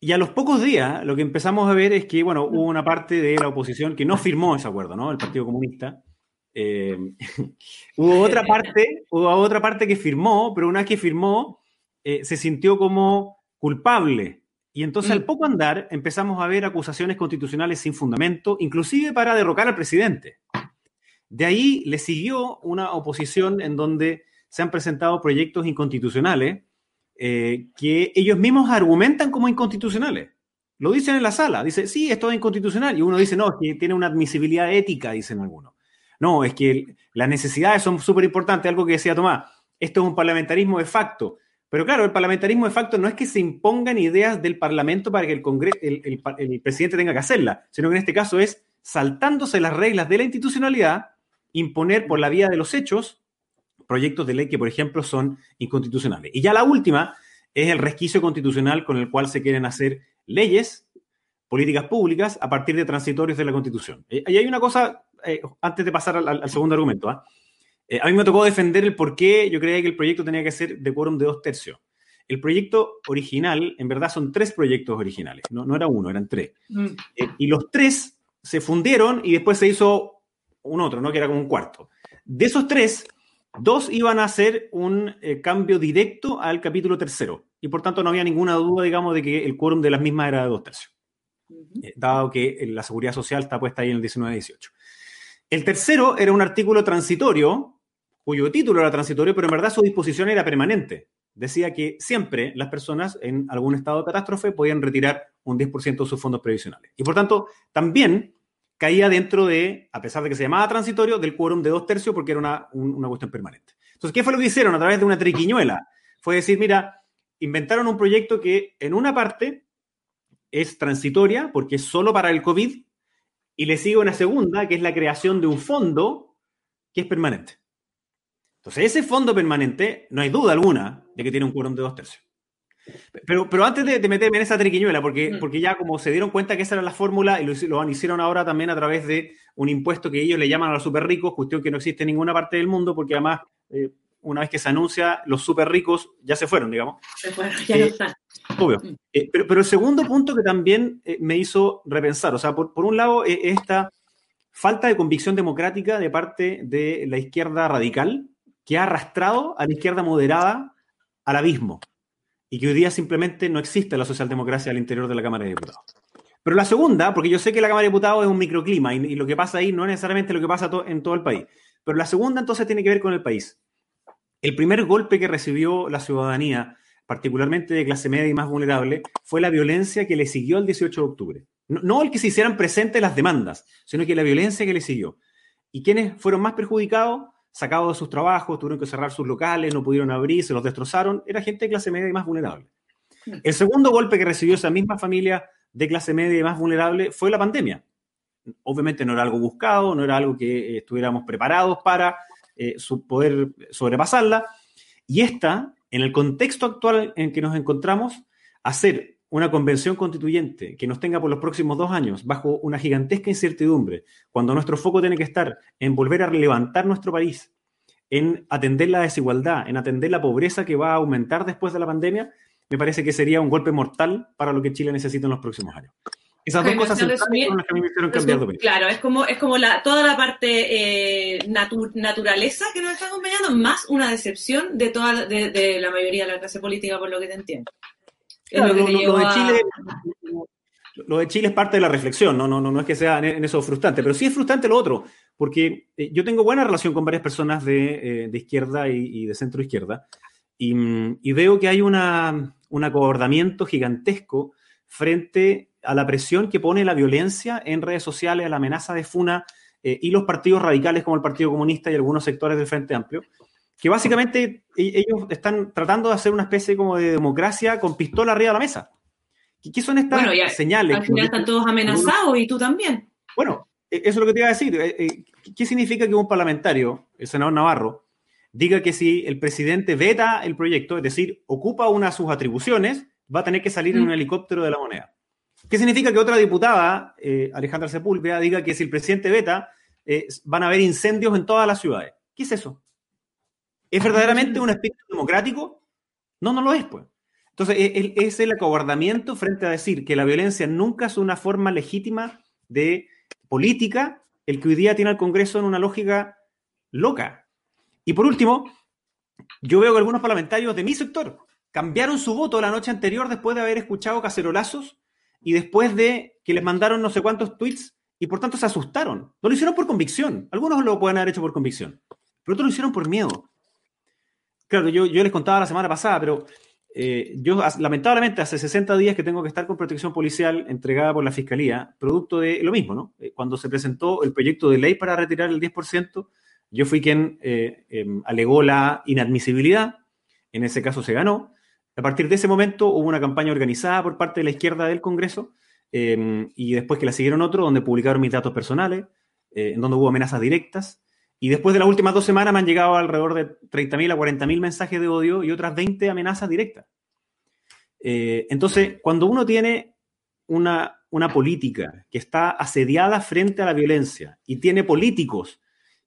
Y a los pocos días lo que empezamos a ver es que, bueno, hubo una parte de la oposición que no firmó ese acuerdo, ¿no? El Partido Comunista. Eh, hubo otra parte, hubo otra parte que firmó, pero una vez que firmó, eh, se sintió como culpable y entonces al mm. poco andar empezamos a ver acusaciones constitucionales sin fundamento, inclusive para derrocar al presidente. De ahí le siguió una oposición en donde se han presentado proyectos inconstitucionales eh, que ellos mismos argumentan como inconstitucionales. Lo dicen en la sala, dice, sí, esto es inconstitucional. Y uno dice, no, es que tiene una admisibilidad ética, dicen algunos. No, es que las necesidades son súper importantes, algo que decía Tomás, esto es un parlamentarismo de facto. Pero claro, el parlamentarismo de facto no es que se impongan ideas del Parlamento para que el, Congreso, el, presidente tenga que hacerla, sino que en este caso es, saltándose las reglas de la institucionalidad, imponer por la vía de los hechos proyectos de ley que, por ejemplo, son inconstitucionales. Y ya la última es el resquicio constitucional con el cual se quieren hacer leyes, políticas públicas, a partir de transitorios de la Constitución. Eh, y hay una cosa, eh, antes de pasar al, segundo argumento, ¿ah? A mí me tocó defender el por qué yo creía que el proyecto tenía que ser de quórum de dos tercios. El proyecto original, en verdad, son tres proyectos originales, no, no era uno, eran tres. Mm. Eh, y los tres se fundieron y después se hizo un otro, ¿no? Que era como un cuarto. De esos tres, dos iban a hacer un eh, cambio directo al capítulo tercero. Y por tanto no había ninguna duda, digamos, de que el quórum de las mismas era de dos tercios. dado que la seguridad social está puesta ahí en el 19-18. El tercero era un artículo transitorio cuyo título era transitorio, pero en verdad su disposición era permanente. Decía que siempre las personas en algún estado de catástrofe podían retirar un 10% de sus fondos previsionales. Y por tanto, también caía dentro de, a pesar de que se llamaba transitorio, del quórum de dos tercios porque era una, una cuestión permanente. Entonces, ¿qué fue lo que hicieron a través de una triquiñuela? Fue decir, mira, inventaron un proyecto que en una parte es transitoria porque es solo para el COVID y le sigue una segunda que es la creación de un fondo que es permanente. Entonces, ese fondo permanente, no hay duda alguna de que tiene un quórum de dos tercios. Pero, pero antes de, meterme en esa triquiñuela, porque, mm. porque ya como se dieron cuenta que esa era la fórmula y lo, lo, hicieron ahora también a través de un impuesto que ellos le llaman a los super ricos, cuestión que no existe en ninguna parte del mundo, porque además, eh, una vez que se anuncia, los super ricos ya se fueron, digamos. Se fueron, ya no eh, están. Obvio. Mm. Eh, pero, pero, el segundo punto que también me hizo repensar, o sea, por, por un lado, esta falta de convicción democrática de parte de la izquierda radical, que ha arrastrado a la izquierda moderada al abismo y que hoy día simplemente no existe la socialdemocracia al interior de la Cámara de Diputados. Pero la segunda, porque yo sé que la Cámara de Diputados es un microclima y, lo que pasa ahí no es necesariamente lo que pasa en todo el país, pero la segunda entonces tiene que ver con el país. El primer golpe que recibió la ciudadanía, particularmente de clase media y más vulnerable, fue la violencia que le siguió el 18 de octubre. No, no el que se hicieran presentes las demandas, sino que la violencia que le siguió. ¿Y quiénes fueron más perjudicados? Sacados de sus trabajos, tuvieron que cerrar sus locales, no pudieron abrir, se los destrozaron, era gente de clase media y más vulnerable. Mm. El segundo golpe que recibió esa misma familia de clase media y más vulnerable fue la pandemia. Obviamente no era algo buscado, no era algo que eh, estuviéramos preparados para eh, poder sobrepasarla. Y esta, en el contexto actual en que nos encontramos, hacer una convención constituyente que nos tenga por los próximos dos años bajo una gigantesca incertidumbre, cuando nuestro foco tiene que estar en volver a levantar nuestro país, en atender la desigualdad, en atender la pobreza que va a aumentar después de la pandemia, me parece que sería un golpe mortal para lo que Chile necesita en los próximos años. Esas dos cosas son las que a mí me hicieron cambiar de opinión. Claro, es como, es como la, toda la parte eh, naturaleza que nos está acompañando, más una decepción de toda de, de, la mayoría de la clase política, por lo que te entiendo. Claro, lo, lo, de Chile, lo, de Chile, es parte de la reflexión, no, no, no, no es que sea en eso frustrante, pero sí es frustrante lo otro, porque eh, yo tengo buena relación con varias personas de, eh, de izquierda y, y, de centro izquierda, y, y veo que hay una, un acobardamiento gigantesco frente a la presión que pone la violencia en redes sociales, a la amenaza de FUNA eh, y los partidos radicales como el Partido Comunista y algunos sectores del Frente Amplio, que básicamente e-, ellos están tratando de hacer una especie como de democracia con pistola arriba de la mesa. ¿Qué son estas bueno, ya, señales? Al final están todos amenazados y tú también. Bueno, e-, eso es lo que te iba a decir. Eh, ¿Qué significa que un parlamentario, el senador Navarro, diga que si el presidente veta el proyecto, es decir, ocupa una de sus atribuciones, va a tener que salir en un helicóptero de la moneda? ¿Qué significa que otra diputada, eh, Alejandra Sepúlveda, diga que si el presidente veta, eh, van a haber incendios en todas las ciudades? ¿Qué es eso? ¿Es verdaderamente un espíritu democrático? No, no lo es, pues. Entonces, e, es el acobardamiento frente a decir que la violencia nunca es una forma legítima de política, el que hoy día tiene al Congreso en una lógica loca. Y por último, yo veo que algunos parlamentarios de mi sector cambiaron su voto la noche anterior después de haber escuchado cacerolazos y después de que les mandaron no sé cuántos tweets y por tanto se asustaron. No lo hicieron por convicción. Algunos lo pueden haber hecho por convicción, pero otros lo hicieron por miedo. Claro, yo, les contaba la semana pasada, pero eh, yo lamentablemente hace 60 días que tengo que estar con protección policial entregada por la Fiscalía, producto de lo mismo, ¿no? Eh, cuando se presentó el proyecto de ley para retirar el 10%, yo fui quien eh, em, alegó la inadmisibilidad, en ese caso se ganó, a partir de ese momento hubo una campaña organizada por parte de la izquierda del Congreso eh, y después que la siguieron otros donde publicaron mis datos personales, en donde hubo amenazas directas. Y después de las últimas dos semanas me han llegado alrededor de 30.000 a 40.000 mensajes de odio y otras 20 amenazas directas. Eh, entonces, cuando uno tiene una, una política que está asediada frente a la violencia y tiene políticos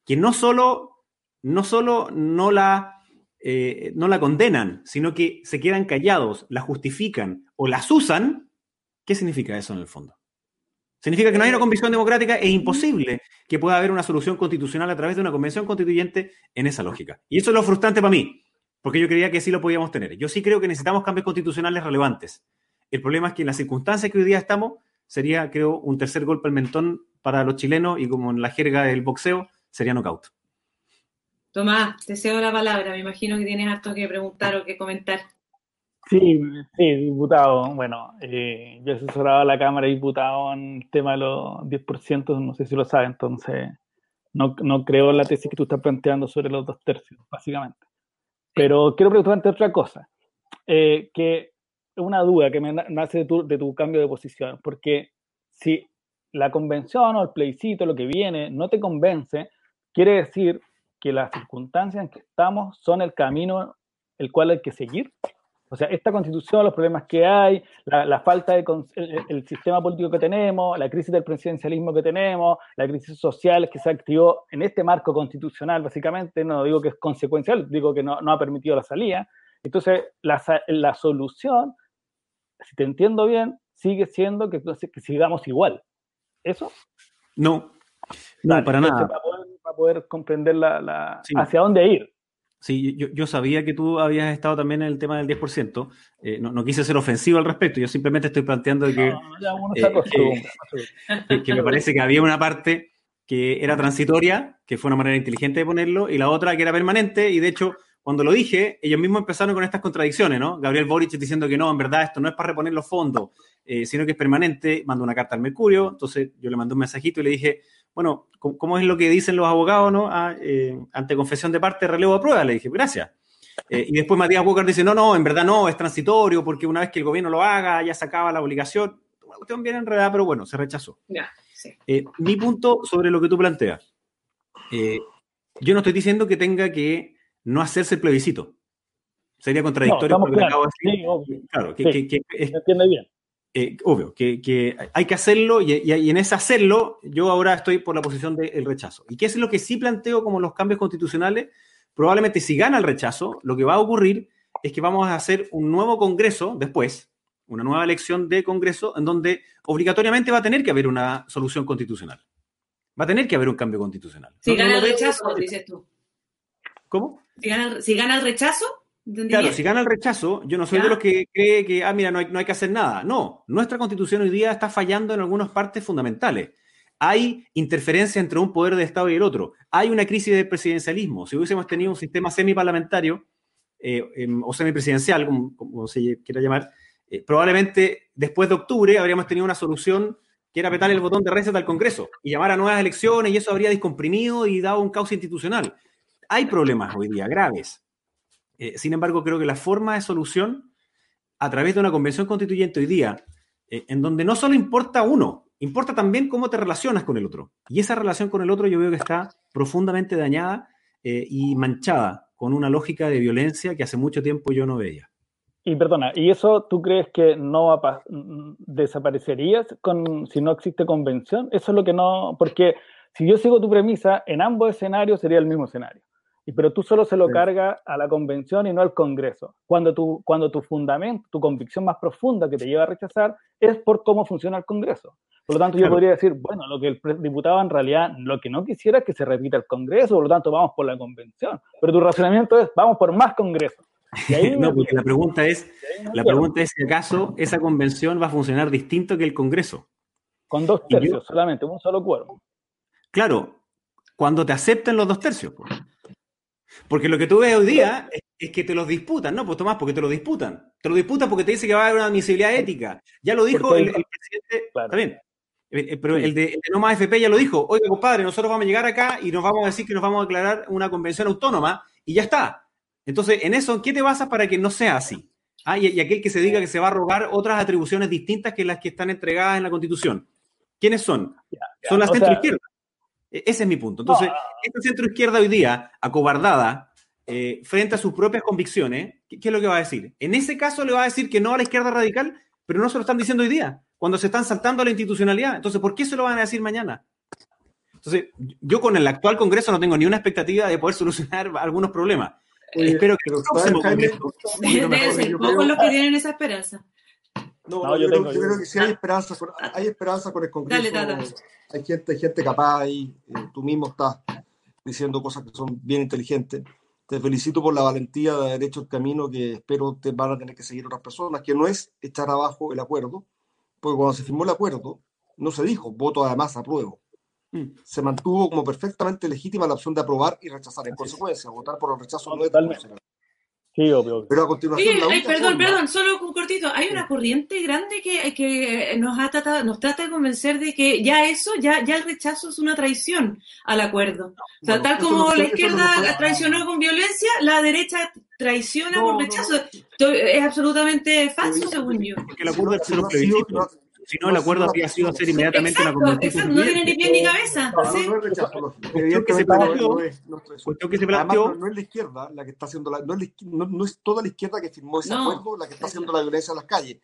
que no solo no, solo no la eh, no la condenan, sino que se quedan callados, la justifican o las usan, ¿qué significa eso en el fondo? Significa que no hay una convicción democrática e imposible que pueda haber una solución constitucional a través de una convención constituyente en esa lógica. Y eso es lo frustrante para mí, porque yo creía que sí lo podíamos tener. Yo sí creo que necesitamos cambios constitucionales relevantes. El problema es que en las circunstancias que hoy día estamos, sería, creo, un tercer golpe al mentón para los chilenos y como en la jerga del boxeo, sería knockout. Tomás, te cedo la palabra. Me imagino que tienes harto que preguntar o que comentar. Sí, sí, diputado. Bueno, eh, yo he asesorado a la Cámara de Diputados en el tema de los 10%, no sé si lo sabe, entonces no, no creo la tesis que tú estás planteando sobre los dos tercios, básicamente. Pero quiero preguntarte otra cosa, eh, que es una duda que me nace de tu, de tu cambio de posición, porque si la convención o el plebiscito, lo que viene, no te convence, quiere decir que las circunstancias en que estamos son el camino el cual hay que seguir. O sea, esta constitución, los problemas que hay, la, la falta de el, el, sistema político que tenemos, la crisis del presidencialismo que tenemos, la crisis social que se activó en este marco constitucional, básicamente, no digo que es consecuencial, digo que no, no ha permitido la salida. Entonces, la, la, solución, si te entiendo bien, sigue siendo que, que sigamos igual. ¿Eso? No, no, para nada. Para poder, para poder comprender la, la sí. hacia dónde ir. Sí, yo, yo, sabía que tú habías estado también en el tema del 10%. Eh, no, no, quise ser ofensivo al respecto, yo simplemente estoy planteando que, no, eh, que, que, me parece que había una parte que era transitoria, que fue una manera inteligente de ponerlo, y la otra que era permanente, y de hecho, cuando lo dije, ellos mismos empezaron con estas contradicciones, ¿no? Gabriel Boric diciendo que no, en verdad esto no es para reponer los fondos, eh, sino que es permanente, mandó una carta al Mercurio, entonces yo le mandé un mensajito y le dije, bueno, ¿cómo es lo que dicen los abogados, no? Ah, eh, ante confesión de parte, relevo a prueba. Le dije, gracias. Eh, y después Matías Walker dice, no, no, en verdad no, es transitorio, porque una vez que el gobierno lo haga, ya se acaba la obligación. Una cuestión bien enredada, pero bueno, se rechazó. Ya, sí. eh, mi punto sobre lo que tú planteas. Eh, yo no estoy diciendo que tenga que no hacerse el plebiscito. Sería contradictorio No, con lo que estamos acabo de decir. Sí, obvio. Claro, que, Sí. que- que es Se entiende bien. Eh, obvio, que, que hay que hacerlo y, y- y en ese hacerlo yo ahora estoy por la posición del rechazo. ¿Y qué es lo que sí planteo como los cambios constitucionales? Probablemente si gana el rechazo, lo que va a ocurrir es que vamos a hacer un nuevo Congreso después, una nueva elección de Congreso, en donde obligatoriamente va a tener que haber una solución constitucional. Va a tener que haber un cambio constitucional. Si No- gana no el rechazo, dices tú. ¿Cómo? Si gana, si gana el rechazo, ¿entendí Claro, si gana el rechazo, yo no soy Ya. de los que cree que, ah, mira, no hay, no hay que hacer nada. No, nuestra constitución hoy día está fallando en algunas partes fundamentales. Hay interferencia entre un poder de Estado y el otro. Hay una crisis de presidencialismo. Si hubiésemos tenido un sistema semiparlamentario eh, em, o semipresidencial, como, como se quiera llamar, eh, probablemente después de octubre habríamos tenido una solución que era apretar el botón de reset al Congreso y llamar a nuevas elecciones y eso habría descomprimido y dado un caos institucional. Hay problemas hoy día graves. Eh, sin embargo, creo que la forma de solución a través de una convención constituyente hoy día, eh, en donde no solo importa uno, importa también cómo te relacionas con el otro. Y esa relación con el otro yo veo que está profundamente dañada eh, y manchada con una lógica de violencia que hace mucho tiempo yo no veía. Y perdona, ¿y eso tú crees que no desaparecería con, si no existe convención? Eso es lo que no, porque si yo sigo tu premisa, en ambos escenarios sería el mismo escenario. Y, pero tú solo se lo Sí. cargas a la convención y no al Congreso. Cuando tu, cuando tu fundamento, tu convicción más profunda que te lleva a rechazar es por cómo funciona el Congreso. Por lo tanto, yo podría decir, bueno, lo que el diputado en realidad lo que no quisiera es que se repita el Congreso, por lo tanto, vamos por la convención. Pero tu razonamiento es, vamos por más Congreso. No, porque la pregunta es, la pregunta es si acaso esa convención va a funcionar distinto que el Congreso. Con dos Y yo- tercios solamente, un solo cuerpo. Claro, cuando te acepten los dos tercios. pues. Porque lo que tú ves hoy día es, es que te los disputan, ¿no? Pues Tomás, porque te lo disputan. Te lo disputan porque te dice que va a haber una admisibilidad ética. Ya lo dijo el, presidente. Claro. Bien. Eh, eh, Pero el de, el de No Más FP ya lo dijo. Oiga, compadre, nosotros vamos a llegar acá y nos vamos a decir que nos vamos a declarar una convención autónoma y ya está. Entonces, en eso, ¿qué te basas para que no sea así? Ah, y, y aquel que se diga que se va a rogar otras atribuciones distintas que las que están entregadas en la Constitución. ¿Quiénes son? Son las o sea- centro-izquierda. E- Ese es mi punto. Entonces, No. esta centro-izquierda hoy día, acobardada, eh, frente a sus propias convicciones, ¿qué, qué es lo que va a decir? En ese caso le va a decir que no a la izquierda radical, pero no se lo están diciendo hoy día, cuando se están saltando a la institucionalidad. Entonces, ¿por qué se lo van a decir mañana? Entonces, yo con el actual Congreso no tengo ni una expectativa de poder solucionar algunos problemas. Espero que el próximo. Congreso mejor, ser creo- los que tienen esa esperanza. No, No, no, yo yo, creo, tengo- yo yo- creo que sí hay esperanza, con, hay esperanza con el Congreso. Dale, Tata. Hay gente, hay gente capaz ahí. eh, tú mismo estás diciendo cosas que son bien inteligentes. Te felicito por la valentía de haber hecho el camino que espero te van a tener que seguir otras personas, que no es echar abajo el acuerdo, porque cuando se firmó el acuerdo no se dijo voto además apruebo. Mm. Se mantuvo como perfectamente legítima la opción de aprobar y rechazar. En Así es. consecuencia, votar por el rechazo No, no es. Sí, obvio. Pero a continuación, Oye, la ay, perdón, forma- perdón, solo un cortito. Hay una corriente grande que, que nos, ha tratado, nos trata de convencer de que ya eso, ya, ya el rechazo es una traición al acuerdo. O sea, Bueno, tal como no- la no izquierda fue- traicionó con violencia, la derecha traiciona No, con no, rechazo. no. Es absolutamente falso, según yo. Porque el acuerdo es no- si no el acuerdo habría sido hacer inmediatamente una Exacto, convención exacto, no tiene ni pie ni cabeza. No, no, ¿sí? no es rechazo. Cuestión que se planteó-. Cuestión que se Además, planteó. no, no es la izquierda la que está haciendo la, no es, la no- no es toda la izquierda que firmó ese No. acuerdo la que está haciendo la violencia en las calles.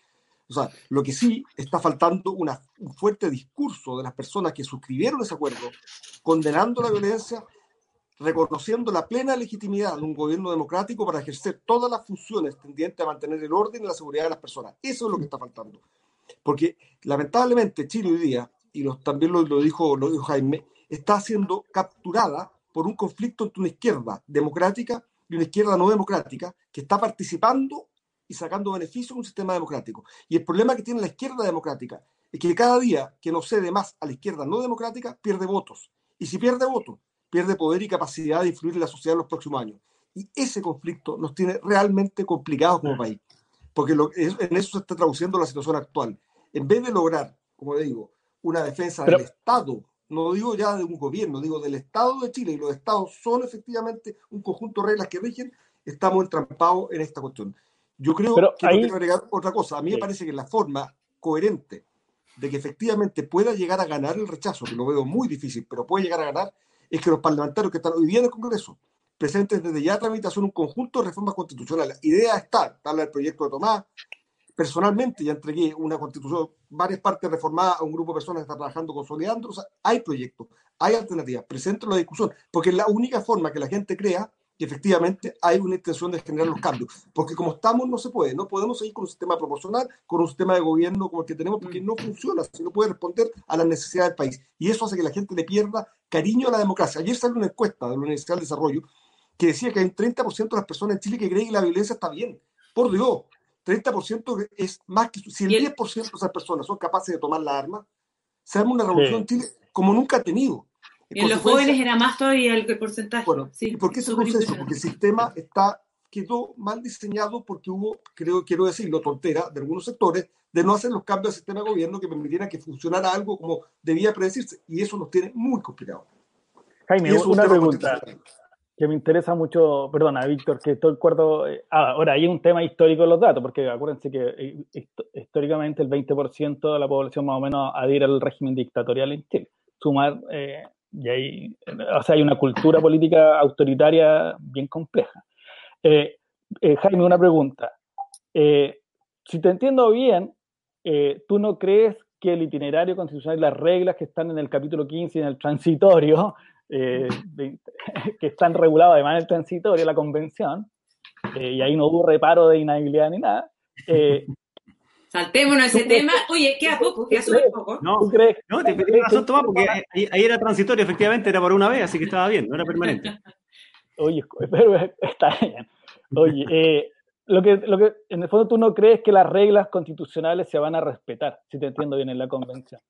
O sea, lo que sí está faltando una, un fuerte discurso de las personas que suscribieron ese acuerdo, condenando la violencia, reconociendo la plena legitimidad de un gobierno democrático para ejercer todas las funciones tendientes a mantener el orden y la seguridad de las personas. Eso es lo que está faltando. Porque lamentablemente Chile hoy día, y los- también lo, lo dijo, lo dijo Jaime, está siendo capturada por un conflicto entre una izquierda democrática y una izquierda no democrática que está participando y sacando beneficio de un sistema democrático. Y el problema que tiene la izquierda democrática es que cada día que no cede más a la izquierda no democrática, pierde votos. Y si pierde votos, pierde poder y capacidad de influir en la sociedad en los próximos años. Y ese conflicto nos tiene realmente complicados como país, porque lo- es- en eso se está traduciendo la situación actual. En vez de lograr, como le digo, una defensa Pero- del Estado, no digo ya de un gobierno, digo del Estado de Chile, y los Estados son efectivamente un conjunto de reglas que rigen, estamos entrampados en esta cuestión. Yo creo Pero que ahí- no quiero agregar otra cosa. A mí Sí. me parece que la forma coherente de que efectivamente pueda llegar a ganar el rechazo, que lo veo muy difícil, pero puede llegar a ganar, es que los parlamentarios que están hoy día en el Congreso presentes desde ya tramitación un conjunto de reformas constitucionales. Idea está, está el proyecto de Tomás. Personalmente ya entregué una constitución, varias partes reformadas a un grupo de personas que está trabajando consolidando. O sea, hay proyectos, hay alternativas, presento la discusión, porque es la única forma que la gente crea que efectivamente hay una intención de generar los cambios. Porque como estamos no se puede, no podemos seguir con un sistema proporcional, con un sistema de gobierno como el que tenemos, porque no funciona, si no puede responder a las necesidades del país. Y eso hace que la gente le pierda cariño a la democracia. Ayer salió una encuesta de la Universidad de Desarrollo que decía que hay un 30% de las personas en Chile que creen que la violencia está bien. Por Dios, 30% es más que... Si el 10% de esas personas son capaces de tomar la arma, se arma una revolución en Chile como nunca ha tenido. Y en los jóvenes era más todavía el porcentaje. Bueno, sí, ¿y por qué ese proceso? Porque el sistema está, quedó mal diseñado porque hubo, creo, quiero decirlo, tontera de algunos sectores de no hacer los cambios al sistema de gobierno que permitieran que funcionara algo como debía predecirse. Y eso nos tiene muy complicado. Jaime, una pregunta que me interesa mucho, perdona, Víctor, que estoy de acuerdo. Eh, ah, ahora, hay un tema histórico de los datos, porque acuérdense que eh, históricamente el 20% de la población más o menos adhiere al régimen dictatorial en Chile. Sumar, eh, y hay, o sea, hay una cultura política autoritaria bien compleja. Jaime, una pregunta. si te entiendo bien, ¿tú no crees que el itinerario constitucional y las reglas que están en el capítulo 15 y en el transitorio eh, que están regulados además en el transitorio, la convención, eh, y ahí no hubo reparo de inhabilidad ni nada. Eh, Saltémonos ese tema. Oye, queda poco, queda súper poco. No, crees, no te pedí razón, Tomás, porque ahí, era transitorio, efectivamente, era por una vez, así que estaba bien, no era permanente. Oye, pero está bien. Oye, eh, lo, que, lo que en el fondo tú no crees que las reglas constitucionales se van a respetar, si te entiendo bien, en la convención.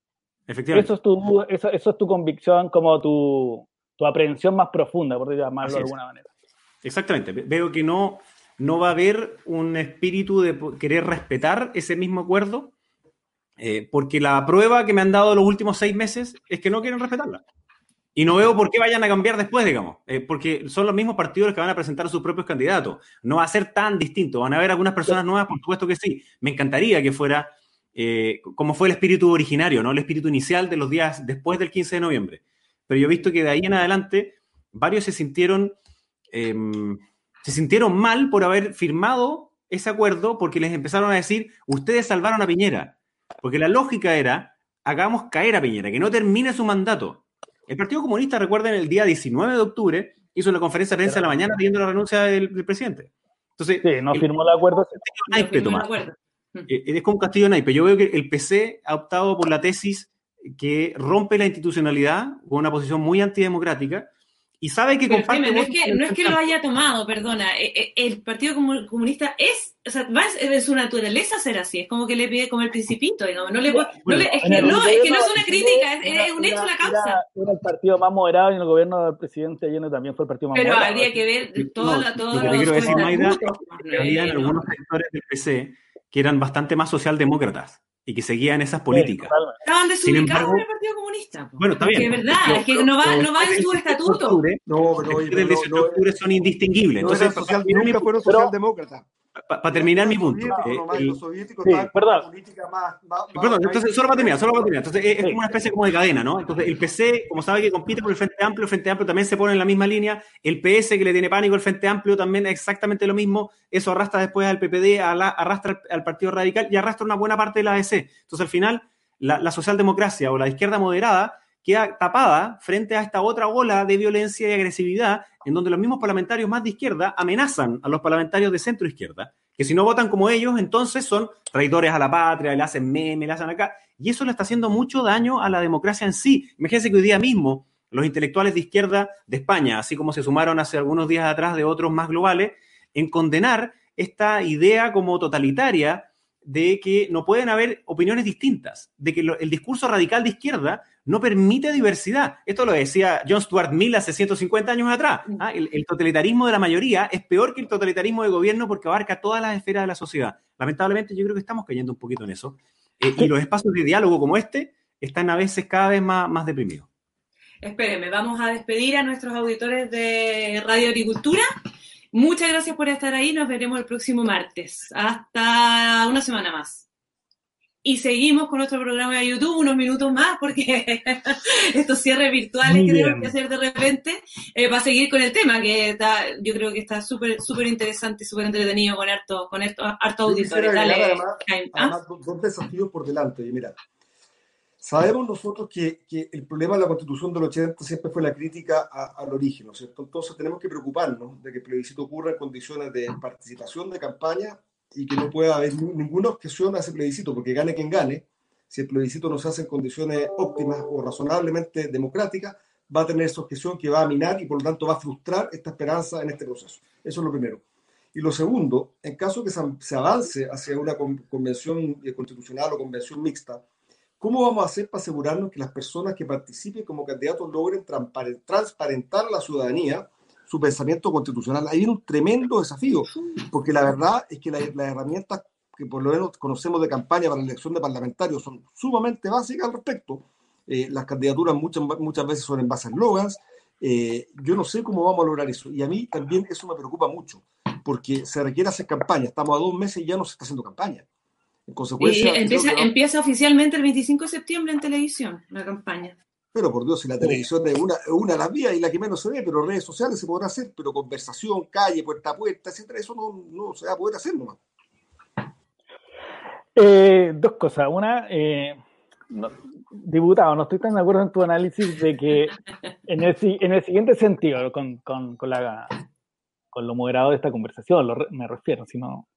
Efectivamente. Eso es tu, eso, eso es tu convicción, como tu, tu aprehensión más profunda, por llamarlo de alguna manera. Exactamente. Veo que no, no va a haber un espíritu de querer respetar ese mismo acuerdo, eh, porque la prueba que me han dado los últimos seis meses es que no quieren respetarla. Y no veo por qué vayan a cambiar después, digamos, eh, porque son los mismos partidos que van a presentar a sus propios candidatos. No va a ser tan distinto. Van a haber algunas personas nuevas, por supuesto que sí. Me encantaría que fuera eh, como fue el espíritu originario, ¿no? El espíritu inicial de los días después del 15 de noviembre. Pero yo he visto que de ahí en adelante varios se sintieron, em, se sintieron mal por haber firmado ese acuerdo porque les empezaron a decir, ustedes salvaron a Piñera. Porque la lógica era, hagamos caer a Piñera, que no termine su mandato. El Partido Comunista, recuerden, el día 19 de octubre hizo una conferencia de prensa de la mañana pidiendo la renuncia del, presidente. Entonces, sí, no firmó el acuerdo. No firmó el acuerdo. Eh, es como un castillo naipe. Yo veo que el PC ha optado por la tesis que rompe la institucionalidad con una posición muy antidemocrática y sabe que comparte... no, es que, no es que lo haya tomado, perdona. Eh, eh, el Partido Comunista es, o sea, es su naturaleza ser así. Es como que le pide como el principito, digamos. No le, es, que no, es que no es una crítica, es, un hecho la causa. Era, el partido más moderado y en el gobierno del presidente Allende también fue el partido más Pero moderado. Pero habría que ver todo, no, todo lo que quiero decir, Maida, es que había algunos sectores del PC que eran bastante más socialdemócratas y que seguían esas políticas. Estaban desubicados en el Partido Comunista. Bueno, está bien. Es verdad, es que no va, no va en su estatuto. No, pero el 18 de octubre son indistinguibles. Entonces, social, nunca fueron socialdemócratas. Para terminar mi punto. los soviéticos sí, perdón. política más, Perdón, entonces, solo para terminar, solo para terminar. Entonces, es, como una especie como de cadena, ¿no? Entonces, el PC, como sabe que compite con el Frente Amplio, el Frente Amplio también se pone en la misma línea. El PS, que le tiene pánico al Frente Amplio, también es exactamente lo mismo. Eso arrastra después al PPD, arrastra al Partido Radical y arrastra una buena parte de la ADC. Entonces, al final, la, la socialdemocracia o la izquierda moderada queda tapada frente a esta otra ola de violencia y agresividad en donde los mismos parlamentarios más de izquierda amenazan a los parlamentarios de centro izquierda, que si no votan como ellos, entonces son traidores a la patria, le hacen meme, le hacen acá, y eso le está haciendo mucho daño a la democracia en sí. Imagínense que hoy día mismo los intelectuales de izquierda de España, así como se sumaron hace algunos días atrás de otros más globales, en condenar esta idea como totalitaria de que no pueden haber opiniones distintas, de que el discurso radical de izquierda no permite diversidad. Esto lo decía John Stuart Mill hace 150 años atrás. ¿ah? El, totalitarismo de la mayoría es peor que el totalitarismo de gobierno porque abarca todas las esferas de la sociedad. Lamentablemente yo creo que estamos cayendo un poquito en eso. Eh, y los espacios de diálogo como este están a veces cada vez más, más deprimidos. Espéreme, vamos a despedir a nuestros auditores de Radio Agricultura. Muchas gracias por estar ahí. Nos veremos el próximo martes. Hasta una semana más. Y seguimos con nuestro programa de YouTube unos minutos más porque estos cierres virtuales que tenemos que hacer de repente eh, va a seguir con el tema que está, yo creo que está súper súper interesante y súper entretenido con harto, con harto, harto auditorio. además, ¿ah? dos, desafíos por delante. Y mira, sabemos nosotros que, que, el problema de la constitución del 80 siempre fue la crítica al origen, ¿no cierto? Entonces tenemos que preocuparnos de que el plebiscito ocurra en condiciones de participación de campaña y que no pueda haber ninguna objeción a ese plebiscito, porque gane quien gane, si el plebiscito no se hace en condiciones óptimas o razonablemente democráticas, va a tener esa objeción que va a minar y por lo tanto va a frustrar esta esperanza en este proceso. Eso es lo primero. Y lo segundo, en caso que se avance hacia una convención constitucional o convención mixta, ¿cómo vamos a hacer para asegurarnos que las personas que participen como candidatos logren transparentar la ciudadanía su pensamiento constitucional. Ahí viene un tremendo desafío, porque la verdad es que las herramientas que por lo menos conocemos de campaña para la elección de parlamentarios son sumamente básicas al respecto. Eh, las candidaturas muchas, muchas veces son en base a slogans. Eh, yo no sé cómo vamos a lograr eso. Y a mí también eso me preocupa mucho, porque se requiere hacer campaña. Estamos a dos meses y ya no se está haciendo campaña. En consecuencia, empieza, empieza oficialmente el 25 de septiembre en televisión la campaña. Pero por Dios, si la televisión es una, una de las vías y la que menos se ve, pero redes sociales se podrá hacer, pero conversación, calle, puerta a puerta, etcétera, eso no, no se va a poder hacer nomás. Eh, dos cosas. Una, eh, diputado, no estoy tan de acuerdo en tu análisis de que en el, en el siguiente sentido, con, con, con, la, con lo moderado de esta conversación, me refiero, sino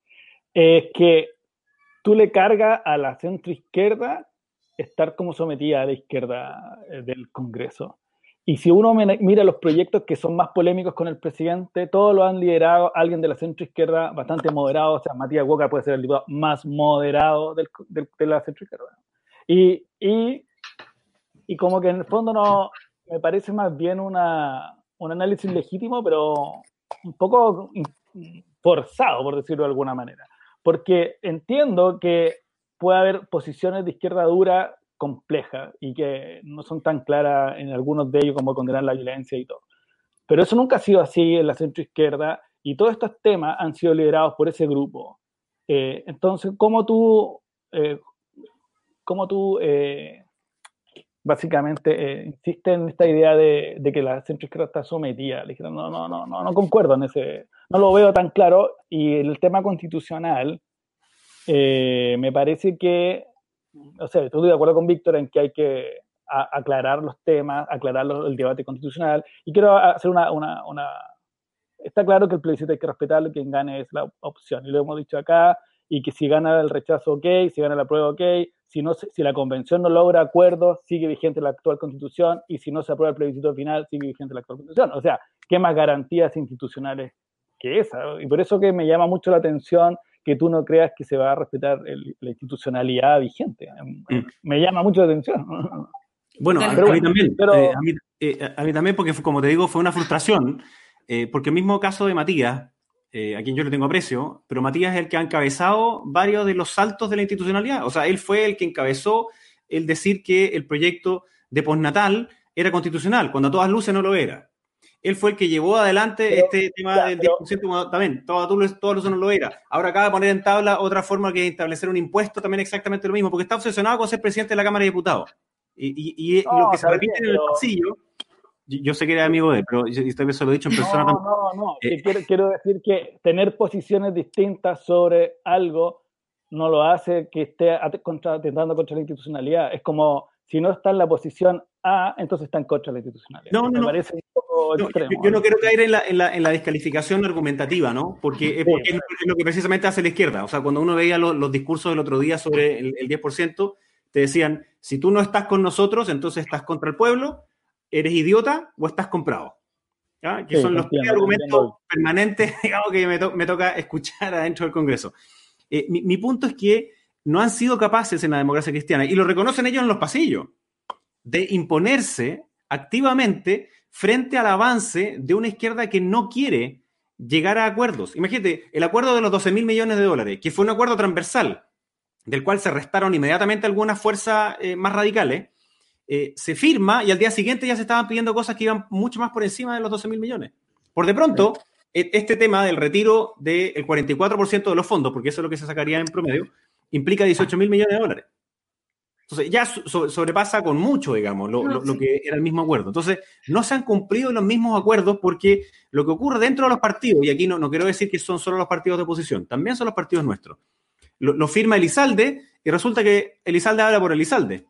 es que tú le cargas a la centro izquierda estar como sometida a la izquierda eh, del Congreso. Y si uno mira los proyectos que son más polémicos con el presidente, todos lo han liderado alguien de la centroizquierda bastante moderado, o sea, Matías Boca puede ser el diputado más moderado del, de la centroizquierda. Y, y, y, como que en el fondo no, me parece más bien una, un análisis legítimo, pero un poco forzado, por decirlo de alguna manera. Porque entiendo que puede haber posiciones de izquierda dura complejas y que no son tan claras en algunos de ellos como condenar la violencia y todo. Pero eso nunca ha sido así en la centroizquierda y todos estos temas han sido liderados por ese grupo. Eh, entonces, ¿cómo tú, eh, cómo tú eh, básicamente insistes en esta idea de, de, que la centroizquierda está sometida? Le dijeron, no, no, no, no, no concuerdo en ese, no lo veo tan claro. Y el tema constitucional, eh, me parece que, o sea, estoy de acuerdo con Víctor en que hay que aclarar los temas, aclarar el debate constitucional, y quiero hacer una, una, una, Está claro que el plebiscito hay que respetarlo, quien gane es la opción, y lo hemos dicho acá, y que si gana el rechazo, ok, si gana la prueba, ok, si, no, si la convención no logra acuerdo, sigue vigente la actual constitución, y si no se aprueba el plebiscito final, sigue vigente la actual constitución. O sea, ¿qué más garantías institucionales que esa? Y por eso que me llama mucho la atención que tú no creas que se va a respetar la institucionalidad vigente. Mm. Me llama mucho la atención. Bueno, a, mí también. Eh, eh, a, mí, también, porque como te digo, fue una frustración, eh, porque el mismo caso de Matías, a quien yo le tengo aprecio, pero Matías es el que ha encabezado varios de los saltos de la institucionalidad. O sea, él fue el que encabezó el decir que el proyecto de postnatal era constitucional, cuando a todas luces no lo era él fue el que llevó adelante este tema del 10%, también, todo, todo, eso no lo era. Ahora acaba de poner en tabla otra forma que establecer un impuesto, también exactamente lo mismo, porque está obsesionado con ser presidente de la Cámara de Diputados. Y, lo que se repite en el pasillo, yo, sé que era amigo de él, pero yo, yo se lo he dicho en persona no, No, no, eh, quiero, quiero decir que tener posiciones distintas sobre algo no lo hace que esté atentando contra la institucionalidad. Es como si no está en la posición A, entonces está en contra de la institucionalidad. No, no, parece un poco extremo, yo, no quiero caer en la, en, la, en la, descalificación argumentativa, ¿no? Porque, es, lo que precisamente hace la izquierda. O sea, cuando uno veía los, discursos del otro día sobre el, 10%, te decían, si tú no estás con nosotros, entonces estás contra el pueblo, eres idiota o estás comprado. ¿Ya? Que son los tres argumentos permanentes, digamos, que me, me, toca escuchar adentro del Congreso. Eh, mi, mi punto es que no han sido capaces en la democracia cristiana, y lo reconocen ellos en los pasillos, de imponerse activamente frente al avance de una izquierda que no quiere llegar a acuerdos. Imagínate, el acuerdo de los 12 mil millones de dólares, que fue un acuerdo transversal, del cual se restaron inmediatamente algunas fuerzas eh, más radicales, eh, se firma y al día siguiente ya se estaban pidiendo cosas que iban mucho más por encima de los 12 mil millones. Por de pronto, e, este tema del retiro del 44% de los fondos, porque eso es lo que se sacaría en promedio, implica 18 mil millones de dólares. Entonces, ya sobrepasa con mucho, digamos, lo, que era el mismo acuerdo. Entonces, no se han cumplido los mismos acuerdos porque lo que ocurre dentro de los partidos, y aquí no, no quiero decir que son solo los partidos de oposición, también son los partidos nuestros. Lo, firma Elizalde y resulta que Elizalde habla por Elizalde.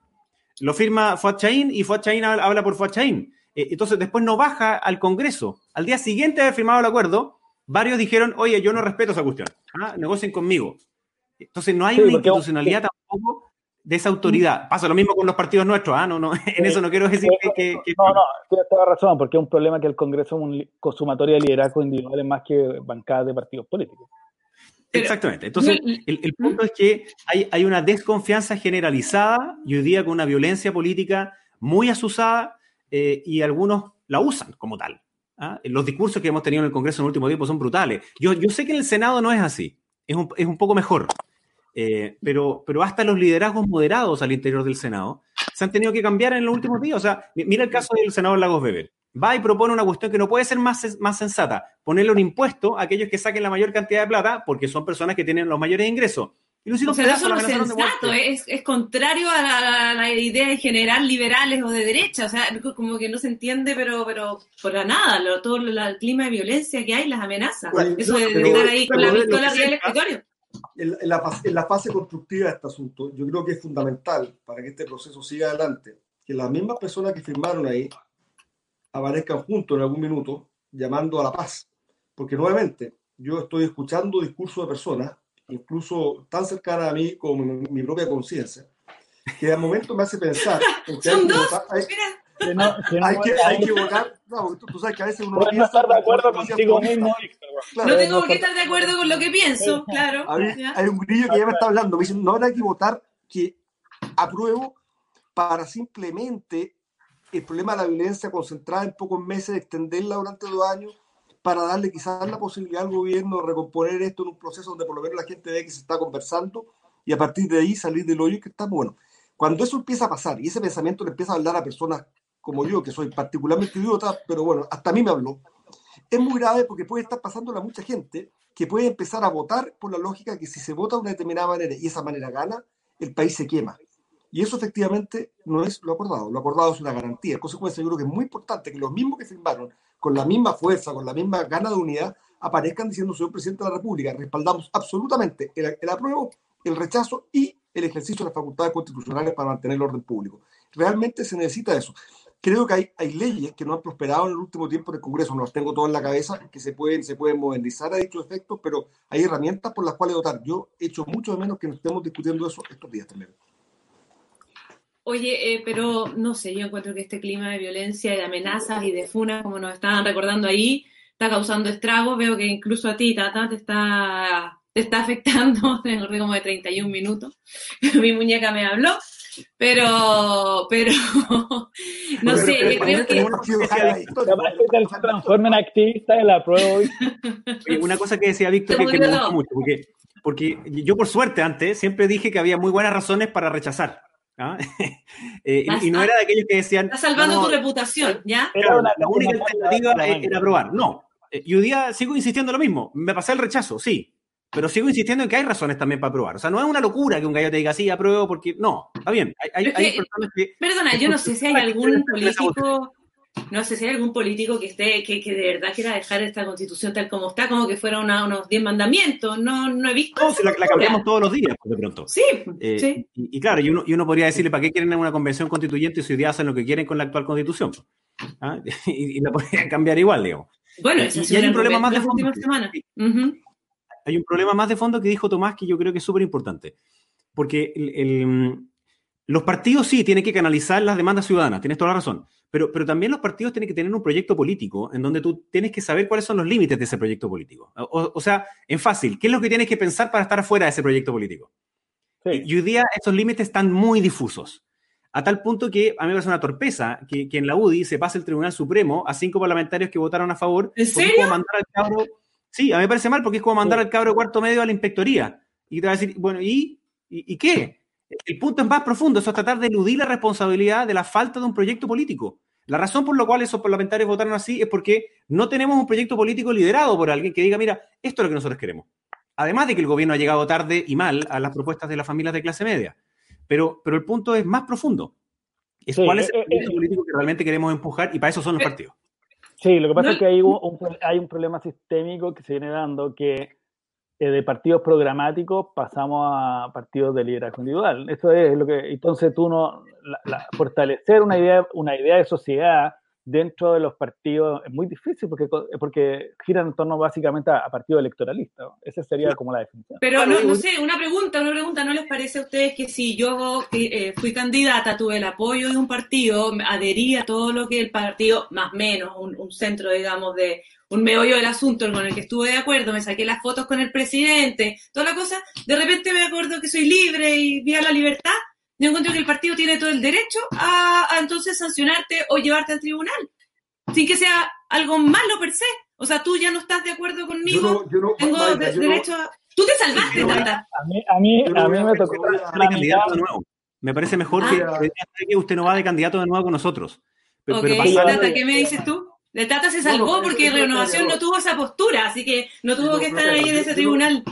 Lo firma Fuad Chaín y Fuad Chaín habla por Fuad Chaín. Eh, entonces, después no baja al Congreso. Al día siguiente de haber firmado el acuerdo, varios dijeron, oye, yo no respeto esa cuestión. ¿ah? Negocien conmigo. Entonces, no hay una institucionalidad tampoco de esa autoridad. Pasa lo mismo con los partidos nuestros, ¿ah? No, no, en eso no quiero decir que, No, no, tienes toda razón, porque es un problema que el Congreso es un consumatorio de liderazgo individuales más que bancadas de partidos políticos. Exactamente. Entonces, el, punto es que hay, hay, una desconfianza generalizada y hoy día con una violencia política muy asusada eh, y algunos la usan como tal. ¿ah? Los discursos que hemos tenido en el Congreso en el último tiempo son brutales. Yo, yo sé que en el Senado no es así, es un, es un poco mejor. Eh, pero, pero hasta los liderazgos moderados al interior del Senado se han tenido que cambiar en los últimos días. O sea, mira el caso del senador Lagos Weber. Va y propone una cuestión que no puede ser más, más sensata, ponerle un impuesto a aquellos que saquen la mayor cantidad de plata porque son personas que tienen los mayores ingresos. Y o sea, eso no es sensato, es, es, contrario a la, idea de generar liberales o de derecha, o sea, como que no se entiende, pero pero por nada, todo el clima de violencia que hay, las amenazas, eso de, estar ahí con la pistola arriba del escritorio en, la, fase constructiva de este asunto, yo creo que es fundamental para que este proceso siga adelante, que las mismas personas que firmaron ahí aparezcan juntos en algún minuto llamando a la paz. Porque nuevamente, yo estoy escuchando discursos de personas, incluso tan cercanas a mí como mi, propia conciencia, que al momento me hace pensar Son dos, hay, que, hay que votar. No, tú, sabes que a veces uno no estar de acuerdo contigo mismo. no tengo por qué estar de acuerdo con lo que pienso, claro. hay un grillo que ya me está hablando. Me dice, no habrá que votar que apruebo para simplemente el problema de la violencia concentrada en pocos meses, extenderla durante dos años, para darle quizás la posibilidad al gobierno de recomponer esto en un proceso donde por lo menos la gente ve que se está conversando y a partir de ahí salir del hoyo que está bueno. Cuando eso empieza a pasar y ese pensamiento le empieza a hablar a personas como yo, que soy particularmente idiota, pero bueno, hasta a mí me habló, es muy grave porque puede estar pasando a mucha gente que puede empezar a votar por la lógica que si se vota de una determinada manera y esa manera gana, el país se quema. Y eso efectivamente no es lo acordado. Lo acordado es una garantía. En consecuencia, yo creo que es muy importante que los mismos que firmaron con la misma fuerza, con la misma gana de unidad, aparezcan diciendo, señor presidente de la República, respaldamos absolutamente el, el apruebo, el rechazo y el ejercicio de las facultades constitucionales para mantener el orden público. Realmente se necesita eso creo que hay, leyes que no han prosperado en el último tiempo en el Congreso, no las tengo todas en la cabeza, que se pueden, se pueden modernizar a dichos efectos, pero hay herramientas por las cuales dotar. Yo he hecho mucho de menos que nos estemos discutiendo eso estos días también. Oye, eh, pero no sé, yo encuentro que este clima de violencia y de amenazas y de funas, como nos estaban recordando ahí, está causando estragos. Veo que incluso a ti, Tata, te está, te está afectando. Tengo como de 31 minutos. Mi muñeca me habló. Pero, pero, no sé, yo creo que... se transformen en activista de la prueba Una cosa que decía Víctor que, me gusta mucho, porque, porque yo por suerte antes siempre dije que había muy buenas razones para rechazar. ¿ah? eh, y, no era de aquellos que decían... Está salvando tu reputación, ¿ya? la única alternativa era aprobar. No, eh, y hoy día sigo insistiendo lo mismo. Me pasé el rechazo, sí, pero sigo insistiendo en que hay razones también para aprobar. O sea, no es una locura que un gallo te diga, sí, apruebo, porque no, está bien. Hay, personas que, Perdona, yo no sé si hay algún político, no sé si hay algún político que esté, que, que, de verdad quiera dejar esta constitución tal como está, como que fuera unos 10 mandamientos. No, no he visto. No, si la, cambiamos todos los días, de pronto. Sí, eh, sí. Y, claro, y uno, y uno podría decirle, ¿para qué quieren una convención constituyente si hoy día hacen lo que quieren con la actual constitución? ¿Ah? Y, la podrían cambiar igual, digamos. Bueno, ese es un problema más de fondo. Hay un problema más de fondo que dijo Tomás que yo creo que es súper importante. Porque los partidos sí tienen que canalizar las demandas ciudadanas, tienes toda la razón. Pero, pero también los partidos tienen que tener un proyecto político en donde tú tienes que saber cuáles son los límites de ese proyecto político. O, sea, en fácil, ¿qué es lo que tienes que pensar para estar fuera de ese proyecto político? Y hoy día esos límites están muy difusos. A tal punto que a mí me parece una torpeza que, en la UDI se pase el Tribunal Supremo a cinco parlamentarios que votaron a favor. ¿En serio? Mandar al cabro Sí, a mí me parece mal porque es como mandar al cabro cuarto medio a la inspectoría. Y te va a decir, bueno, ¿y, y, qué? El punto es más profundo, eso es tratar de eludir la responsabilidad de la falta de un proyecto político. La razón por la cual esos parlamentarios votaron así es porque no tenemos un proyecto político liderado por alguien que diga, mira, esto es lo que nosotros queremos. Además de que el gobierno ha llegado tarde y mal a las propuestas de las familias de clase media. Pero, pero el punto es más profundo. Es cuál es el proyecto político que realmente queremos empujar y para eso son los partidos. Sí, lo que pasa es que hay un, hay un problema sistémico que se viene dando que eh, de partidos programáticos pasamos a partidos de liderazgo individual. Eso es lo que, entonces tú no, fortalecer una idea, una idea de sociedad dentro de los partidos es muy difícil porque, porque giran en torno básicamente a, partidos electoralistas. Esa sería como la definición. Pero no, no, sé, una pregunta, una pregunta, ¿no les parece a ustedes que si yo eh, fui candidata, tuve el apoyo de un partido, adhería a todo lo que el partido, más o menos, un, centro, digamos, de un meollo del asunto con el que estuve de acuerdo, me saqué las fotos con el presidente, toda la cosa, de repente me acuerdo que soy libre y vía la libertad, yo encuentro que el partido tiene todo el derecho a, entonces sancionarte o llevarte al tribunal, sin que sea algo malo per se. O sea, tú ya no estás de acuerdo conmigo, yo no, tengo derecho a... Tú te salvaste, Tata. A mí, a mí, a mí me tocó... candidato de nuevo. Me parece mejor ah. que, usted no va de candidato de nuevo con nosotros. Pero, Tata, ¿qué me dices tú? De Tata se salvó porque Renovación no tuvo esa postura, así que no tuvo que estar ahí en ese tribunal.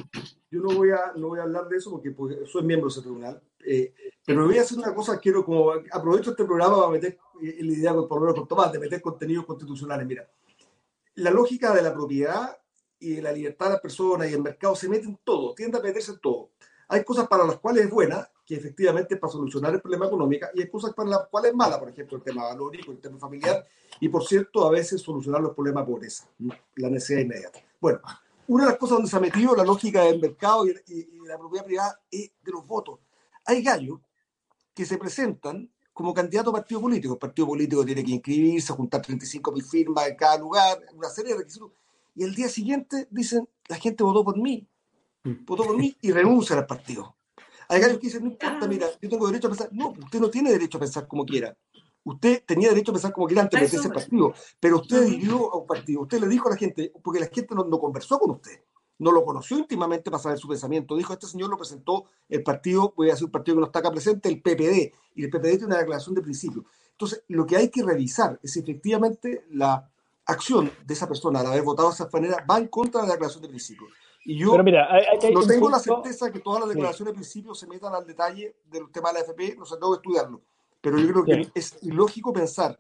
Yo no voy a, no voy a hablar de eso porque pues, soy miembro de ese tribunal. Eh, pero voy a hacer una cosa, quiero como aprovecho este programa para meter la idea por lo menos con Tomás, de meter contenidos constitucionales. Mira, la lógica de la propiedad y de la libertad de las personas y el mercado se mete en todo, tiende a meterse en todo. Hay cosas para las cuales es buena, que efectivamente es para solucionar el problema económico, y hay cosas para las cuales es mala, por ejemplo, el tema valórico, el tema familiar, y por cierto, a veces solucionar los problemas de pobreza, la necesidad inmediata. Bueno, una de las cosas donde se ha metido la lógica del mercado y, y la propiedad privada es de los votos hay gallos que se presentan como candidato a partido político. El partido político tiene que inscribirse, juntar 35 mil firmas en cada lugar, una serie de requisitos. Y el día siguiente dicen, la gente votó por mí, mm. votó por mí y renuncia al partido. Hay gallos que dicen, no importa, mira, yo tengo derecho a pensar. No, usted no tiene derecho a pensar como quiera. Usted tenía derecho a pensar como quiera antes de meterse partido, pero usted dirigió a un partido. Usted le dijo a la gente, porque la gente no conversó con usted no lo conoció íntimamente para saber su pensamiento. Dijo, este señor lo presentó el partido, voy a decir un partido que no está acá presente, el PPD, y el PPD tiene una declaración de principio. Entonces, lo que hay que revisar es si efectivamente la acción de esa persona al haber votado de esa manera va en contra de la declaración de principio. Y yo no tengo la certeza que todas las declaraciones de principio se metan al detalle del tema de la FP, no sé, tengo que estudiarlo. Pero yo creo que es ilógico pensar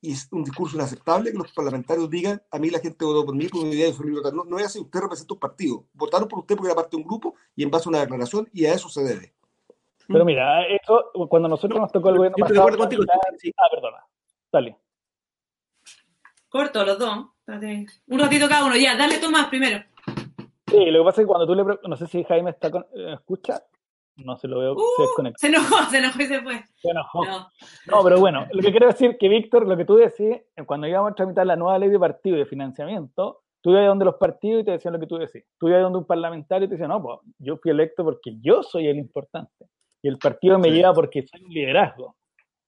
y es un discurso inaceptable que los parlamentarios digan, a mí la gente votó por mí por una idea de No, no es así, usted representa un partido. Votaron por usted porque era parte de un grupo y en base a una declaración y a eso se debe. Pero mira, eso, cuando nosotros nos tocó el gobierno pasado... Contigo, Ah, perdona. Dale. Corto los dos. Un ratito cada uno. Ya, dale Tomás primero. Sí, lo que pasa es que cuando tú le... No sé si Jaime está con... Eh, escucha no se lo veo uh, se enojó, se enojó y se fue. Se enojó. No. pero bueno, lo que quiero decir que Víctor, lo que tú decís, cuando íbamos a tramitar la nueva ley de partido y de financiamiento, tú ibas donde los partidos y te decían lo que tú decís. Tú ibas donde un parlamentario y te decía, no, pues yo fui electo porque yo soy el importante. Y el partido me lleva porque soy un liderazgo.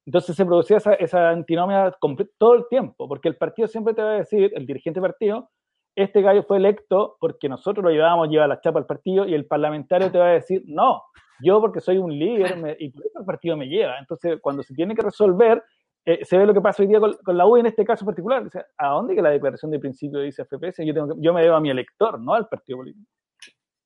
Entonces se producía esa, esa antinomia todo el tiempo, porque el partido siempre te va a decir, el dirigente partido, este gallo fue electo porque nosotros lo llevábamos, lleva la chapa al partido, y el parlamentario te va a decir, no, yo porque soy un líder y por eso el partido me lleva. Entonces, cuando se tiene que resolver, eh, se ve lo que pasa hoy día con, la U en este caso particular. ¿A dónde que la declaración de principio dice FPS? Yo, tengo yo me debo a mi elector, no al partido político.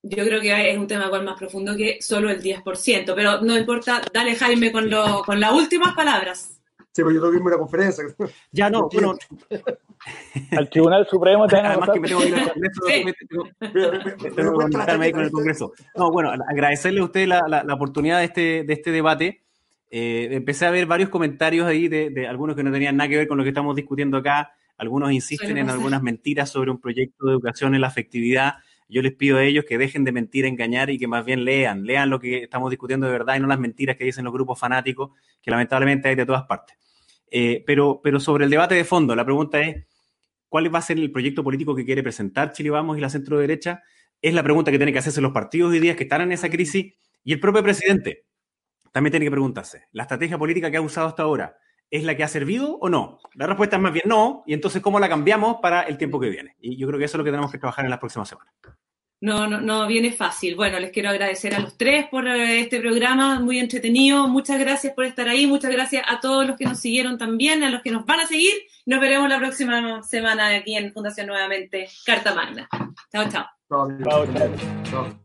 Yo creo que es un tema igual más profundo que solo el 10%, pero no importa, dale Jaime con, lo, con las últimas palabras. Sí, pero yo tengo que irme a una conferencia. Ya no, bueno. Al Tribunal Supremo te Además que me tengo que ir al Congreso. Tengo que conectarme ahí con el Congreso. No, bueno, agradecerle a usted la, la, oportunidad de este, de este debate. Eh, empecé a ver varios comentarios ahí de, de, algunos que no tenían nada que ver con lo que estamos discutiendo acá. Algunos insisten en algunas mentiras sobre un proyecto de educación en la afectividad. Yo les pido a ellos que dejen de mentir, engañar y que más bien lean, lean lo que estamos discutiendo de verdad y no las mentiras que dicen los grupos fanáticos, que lamentablemente hay de todas partes. Eh, pero, pero sobre el debate de fondo, la pregunta es, ¿cuál va a ser el proyecto político que quiere presentar Chile Vamos y la centro derecha? Es la pregunta que tienen que hacerse los partidos hoy día que están en esa crisis y el propio presidente también tiene que preguntarse, ¿la estrategia política que ha usado hasta ahora es la que ha servido o no? La respuesta es más bien no, y entonces ¿cómo la cambiamos para el tiempo que viene? Y yo creo que eso es lo que tenemos que trabajar en las próximas semanas. No, no, no viene fácil. Bueno, les quiero agradecer a los tres por eh, este programa, muy entretenido. Muchas gracias por estar ahí. Muchas gracias a todos los que nos siguieron también, a los que nos van a seguir. Nos veremos la próxima semana aquí en Fundación nuevamente Carta Magna. chao. chao, chao. chao.